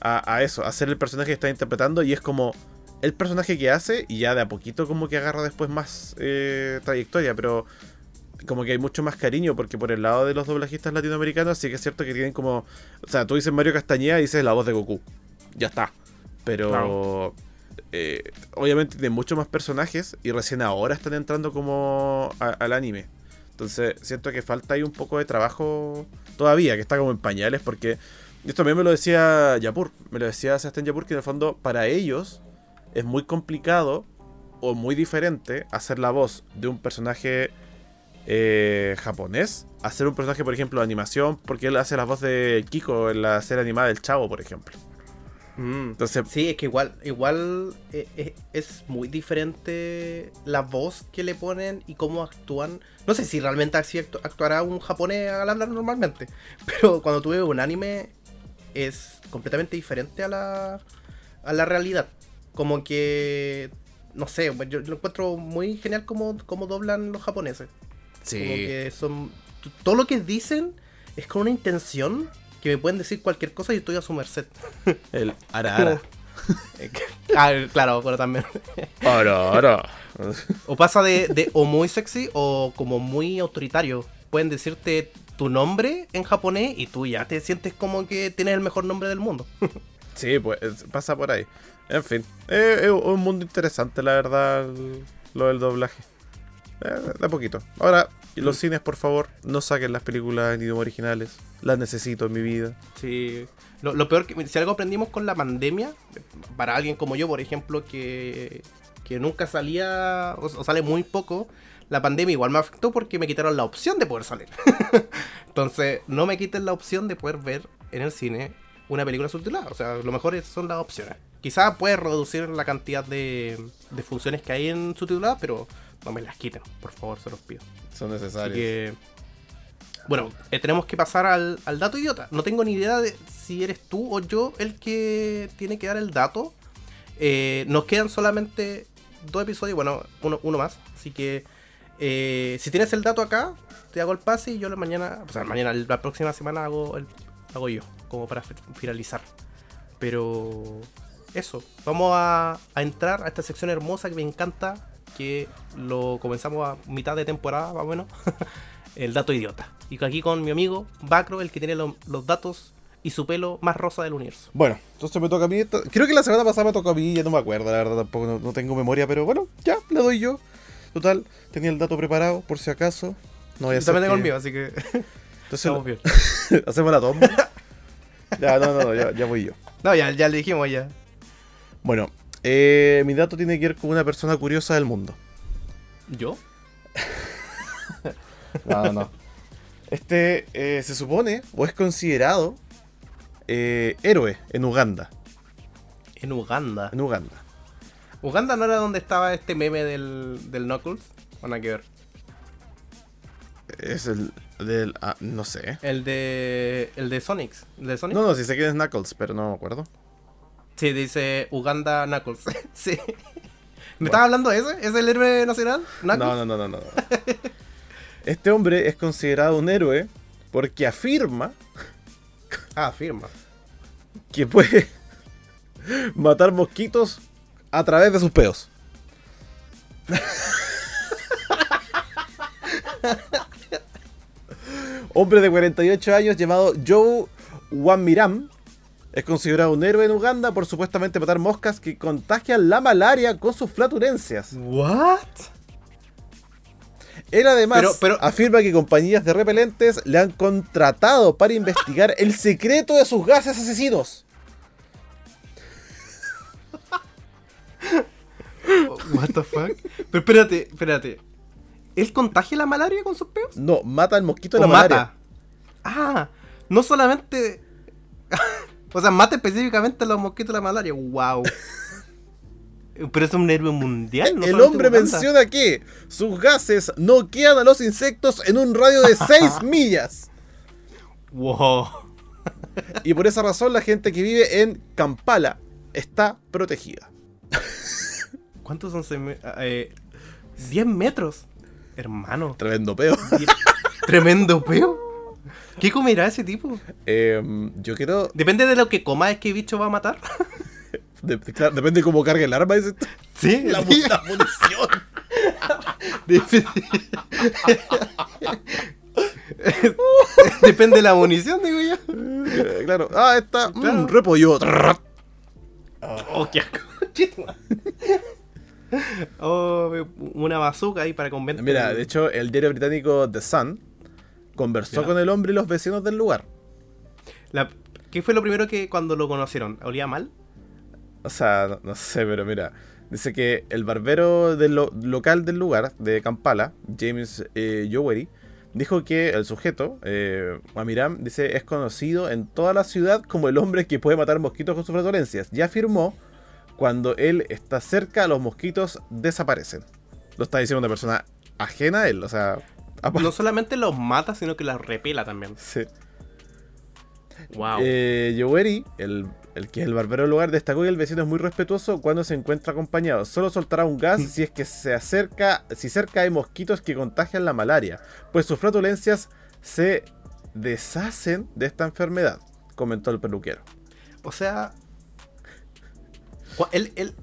a, a eso, a ser el personaje que está interpretando y es como el personaje que hace y ya de a poquito como que agarra después más eh, trayectoria, pero como que hay mucho más cariño porque por el lado de los doblajistas latinoamericanos sí que es cierto que tienen como, o sea, tú dices Mario Castañeda y dices la voz de Goku, ya está, pero
Claro.
eh, obviamente tienen muchos más personajes y recién ahora están entrando como a- al anime. Entonces siento que falta ahí un poco de trabajo todavía, que está como en pañales, porque esto también me lo decía Yapur, me lo decía Sebastián Yapur, que en el fondo para ellos es muy complicado o muy diferente hacer la voz de un personaje eh, japonés, hacer un personaje, por ejemplo, de animación, porque él hace la voz de Kiko en la serie animada del Chavo, por ejemplo.
Mm.
Entonces,
Sí, es que igual, igual eh, eh, es muy diferente la voz que le ponen y cómo actúan. No sé si realmente así actu- actuará un japonés al hablar normalmente, <laughs> pero cuando tú ves un anime es completamente diferente a la, a la realidad. Como que, no sé, yo, yo lo encuentro muy genial como, como doblan los japoneses. Como que son. Todo lo que dicen es con una intención que me pueden decir cualquier cosa y estoy a su merced. <laughs>
el ara ara. <laughs>
ah, claro, pero también. <laughs>
Ara ara.
O pasa de, de o muy sexy o como muy autoritario. Pueden decirte tu nombre en japonés y tú ya te sientes como que tienes el mejor nombre del mundo.
Sí, pues es- pasa por ahí. En fin, es un mundo interesante, la verdad, lo del doblaje. Eh, de a poquito. Ahora, y los cines, por favor, no saquen las películas en idioma originales. Las necesito en mi vida.
Sí. Lo, peor que si algo aprendimos con la pandemia, para alguien como yo, por ejemplo, que, que nunca salía o, sale muy poco, la pandemia igual me afectó porque me quitaron la opción de poder salir. <laughs> Entonces, no me quiten la opción de poder ver en el cine una película subtitulada. O sea, lo mejor son las opciones. Quizás puedes reducir la cantidad de, de funciones que hay en subtitulada, pero no me las quiten, por favor, se los pido.
Son
Así
necesarios.
que. Bueno, eh, tenemos que pasar al, al dato idiota. No tengo ni idea de si eres tú o yo el que tiene que dar el dato. Eh, nos quedan solamente dos episodios, bueno, uno, uno más. Así que eh, si tienes el dato acá, te hago el pase y yo la mañana, o sea, mañana, la próxima semana hago, el, hago yo, como para fi- finalizar. Pero eso, vamos a, a entrar a esta sección hermosa que me encanta, que lo comenzamos a mitad de temporada, más o menos, <laughs> el dato idiota. Y aquí con mi amigo Bacro, el que tiene lo- los datos y su pelo más rosa del universo.
Bueno, entonces me toca a mí. Creo que la semana pasada me tocó a mí, ya no me acuerdo, la verdad, tampoco no, no tengo memoria, pero bueno, ya, le doy yo. Total, tenía el dato preparado, por si acaso. No voy a
también tengo el mío, así que <laughs> <laughs>
Entonces,
estamos bien.
hacemos la toma. ya, no, no, no, ya, ya voy yo.
No, ya, ya le dijimos ya.
Bueno, eh, mi dato tiene que ver con una persona curiosa del mundo.
¿Yo? <laughs>
No, no. Este eh, se supone, o es considerado, eh, héroe en Uganda.
En Uganda.
En Uganda.
¿Uganda no era donde estaba este meme del, del Knuckles? Van a que ver.
Es el del... ah, no sé.
El de. El de Sonics. ¿El de Sonic?
No, no, si sé quién es Knuckles, pero no me acuerdo.
Sí, dice Uganda Knuckles. <laughs> sí. ¿Me estás hablando de ese? ¿Es el héroe nacional? ¿Knuckles?
No, no, no, no, no. <laughs> Este hombre es considerado un héroe porque afirma,
Ah, firma.
que puede <laughs> matar mosquitos a través de sus peos. Hombre de 48 años llamado Joe Wamiram es considerado un héroe en Uganda por supuestamente matar moscas que contagian la malaria con sus flatulencias.
¿What?
Él además
Pero- pero-
afirma que compañías de repelentes le han contratado para investigar el secreto de sus gases asesinos.
What the fuck? Pero espérate, espérate. ¿Él contagia la malaria con sus peos?
No, mata al mosquito de
¿O
la malaria.
mata? Ah, no solamente. O sea, mata específicamente a los mosquitos de la malaria. Wow. <laughs> Pero es un héroe mundial. no
el hombre menciona que sus gases noquean a los insectos en un radio de 6 <laughs> millas.
Wow.
Y por esa razón la gente que vive en Kampala está protegida.
¿Cuántos son? seis me- eh, 10 metros. Hermano.
Tremendo peo.
Tremendo peo. ¿Qué comerá ese tipo?
Em, yo quiero...
Depende de lo que coma, es que bicho va a matar. <laughs>
de- claro, depende de cómo cargue el arma. dice.
Sí, <laughs>
La, la <laughs> munición.
Depende de la munición, digo yo.
Eh, claro. Ah, está. mm,
Claro.
repollo.
Oh, qué asco. oh, una bazooka ahí para convencer.
Mira, de hecho, el diario británico The Sun conversó
Ya.
con el hombre y los vecinos del lugar.
La- ¿Qué fue lo primero que cuando lo conocieron? ¿Olía mal?
O sea, no, no sé, pero mira. Dice que el barbero del lo- local del lugar, de Kampala, James eh, dijo que el sujeto, eh, Wamiram, dice, es conocido en toda la ciudad como el hombre que puede matar mosquitos con sus flatulencias. Y afirmó, cuando él está cerca, los mosquitos desaparecen. Lo está diciendo una persona ajena a él, o sea...
No solamente los mata, sino que los repela también.
Sí.
Wow.
Eh, Yoweri, el, el que es el barbero del lugar, destacó que el vecino es muy respetuoso cuando se encuentra acompañado. Solo soltará un gas <laughs> si es que se acerca, si cerca hay mosquitos que contagian la malaria, pues sus flatulencias se deshacen de esta enfermedad, comentó el peluquero.
O sea. Él, él,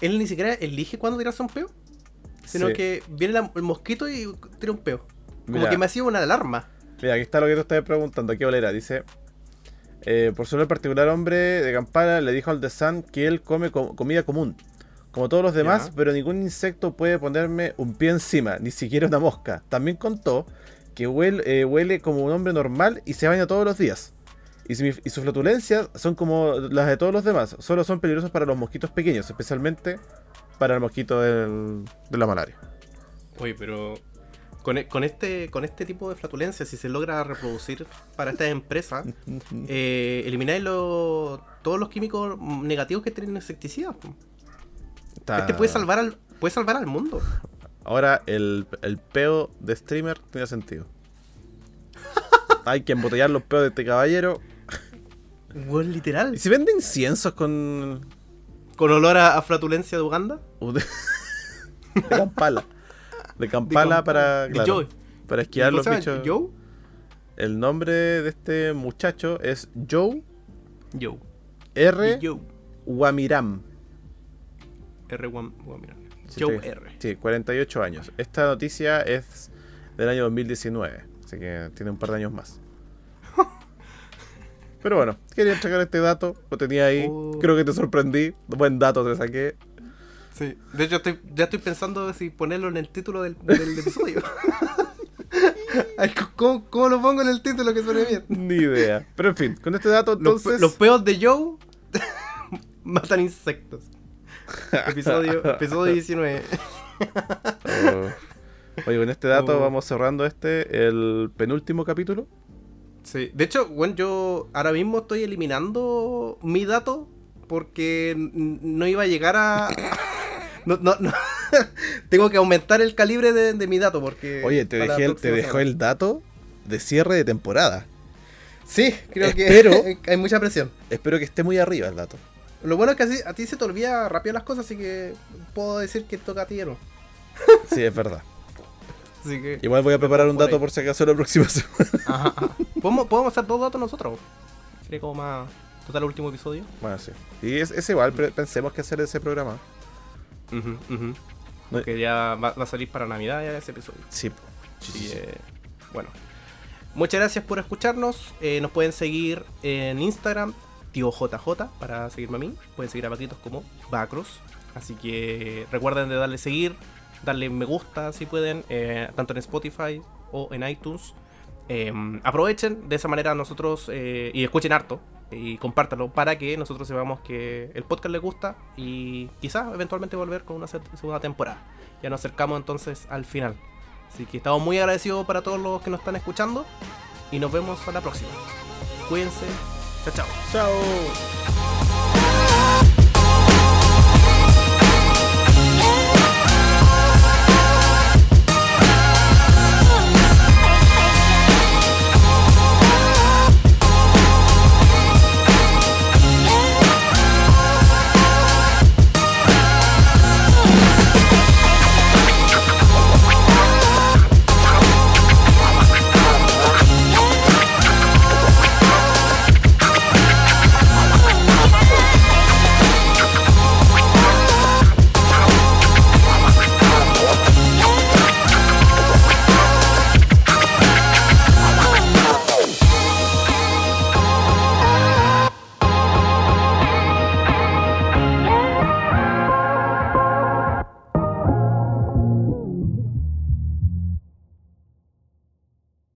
él ni siquiera elige cuándo tirarse un peo. Sino
Sí.
que viene la- el mosquito y tira un peo. Como
Mira.
que me hacía una alarma.
Mira, aquí está lo que tú estás preguntando. ¿Qué olera? Dice. eh, por solo el particular hombre de Kampala le dijo al The Sun que él come co- comida común, como todos los demás, pero ningún insecto puede ponerme un pie encima, ni siquiera una mosca. También contó que huele, eh, huele como un hombre normal y se baña todos los días. Y, si- y sus flatulencias son como las de todos los demás, solo son peligrosos para los mosquitos pequeños, especialmente para el mosquito del- de la malaria.
Oye, pero con, e- con este con este tipo de flatulencia, si se logra reproducir para esta empresa, <laughs> eh, elimináis todos los químicos negativos que tienen insecticidas.
Está-
Este puede salvar al puede salvar al mundo.
Ahora el, el peo de streamer tiene sentido. <laughs> Hay que embotellar los peos de este caballero.
Weón, literal.
¿Y si vende inciensos con.
Con olor a, a flatulencia de Uganda. <laughs>
de, Kampala? De Kampala para.
De
claro,
Joe.
para esquivar
¿Cómo
los bichos.
¿Joe?
El nombre de este muchacho es Joe
Joe.
R.
Joe.
Wamiram.
R. Wam- Wam- mira.
Sí,
Joe
sí.
R.
Sí, 48 años. Esta noticia es del año 2019, así que tiene un par de años más. Pero bueno, quería entregar este dato, lo tenía ahí,
Oh.
creo que te sorprendí, buen dato te saqué.
Sí. De hecho, estoy, ya estoy pensando si ponerlo en el título del, del episodio. <laughs> ¿cómo, ¿Cómo lo pongo en el título que suene bien?
Ni idea. Pero en fin, con este dato entonces...
los peos de Joe <laughs> matan insectos. Episodio, episodio <laughs> 19.
Oh. Oye, con este dato
Oh.
vamos cerrando este, el penúltimo capítulo.
Sí. De hecho, bueno, yo ahora mismo estoy eliminando mi dato porque no iba a llegar a... <coughs> No, no, no. <laughs> Tengo que aumentar el calibre de, de mi dato porque...
Oye, te, dejé el- te dejó
semana.
el dato de cierre de temporada.
Sí, creo
Espero- <laughs>
que hay mucha presión.
Espero que esté muy arriba el dato.
Lo bueno es que así, a ti se te olvida rápido las cosas, así que puedo decir que toca a ti, ¿no?
Sí, es verdad.
Así que...
Igual voy a preparar un dato por si acaso la próxima <laughs> semana.
Ajá, ajá. ¿Podemos, podemos hacer dos datos nosotros. Sería como más... Total, último episodio.
Bueno, sí. Y es, es igual, pero pensemos que hacer ese programa. No-
Porque ya va, va a salir para Navidad ya ese episodio.
Sí.
Así que, bueno. Muchas gracias por escucharnos. Eh, nos pueden seguir en Instagram, tío JJ, para seguirme a mí. Pueden seguir a Paquitos como Bacros. Así que recuerden de darle seguir, darle me gusta si pueden, eh, tanto en Spotify o en iTunes. Eh, aprovechen de esa manera nosotros eh, y escuchen harto y compártanlo para que nosotros sepamos que el podcast les gusta y quizás eventualmente volver con una se- segunda temporada. Ya nos acercamos entonces al final. Así que estamos muy agradecidos para todos los que nos están escuchando y nos vemos a la próxima. Cuídense. Chao, chao.
Chao.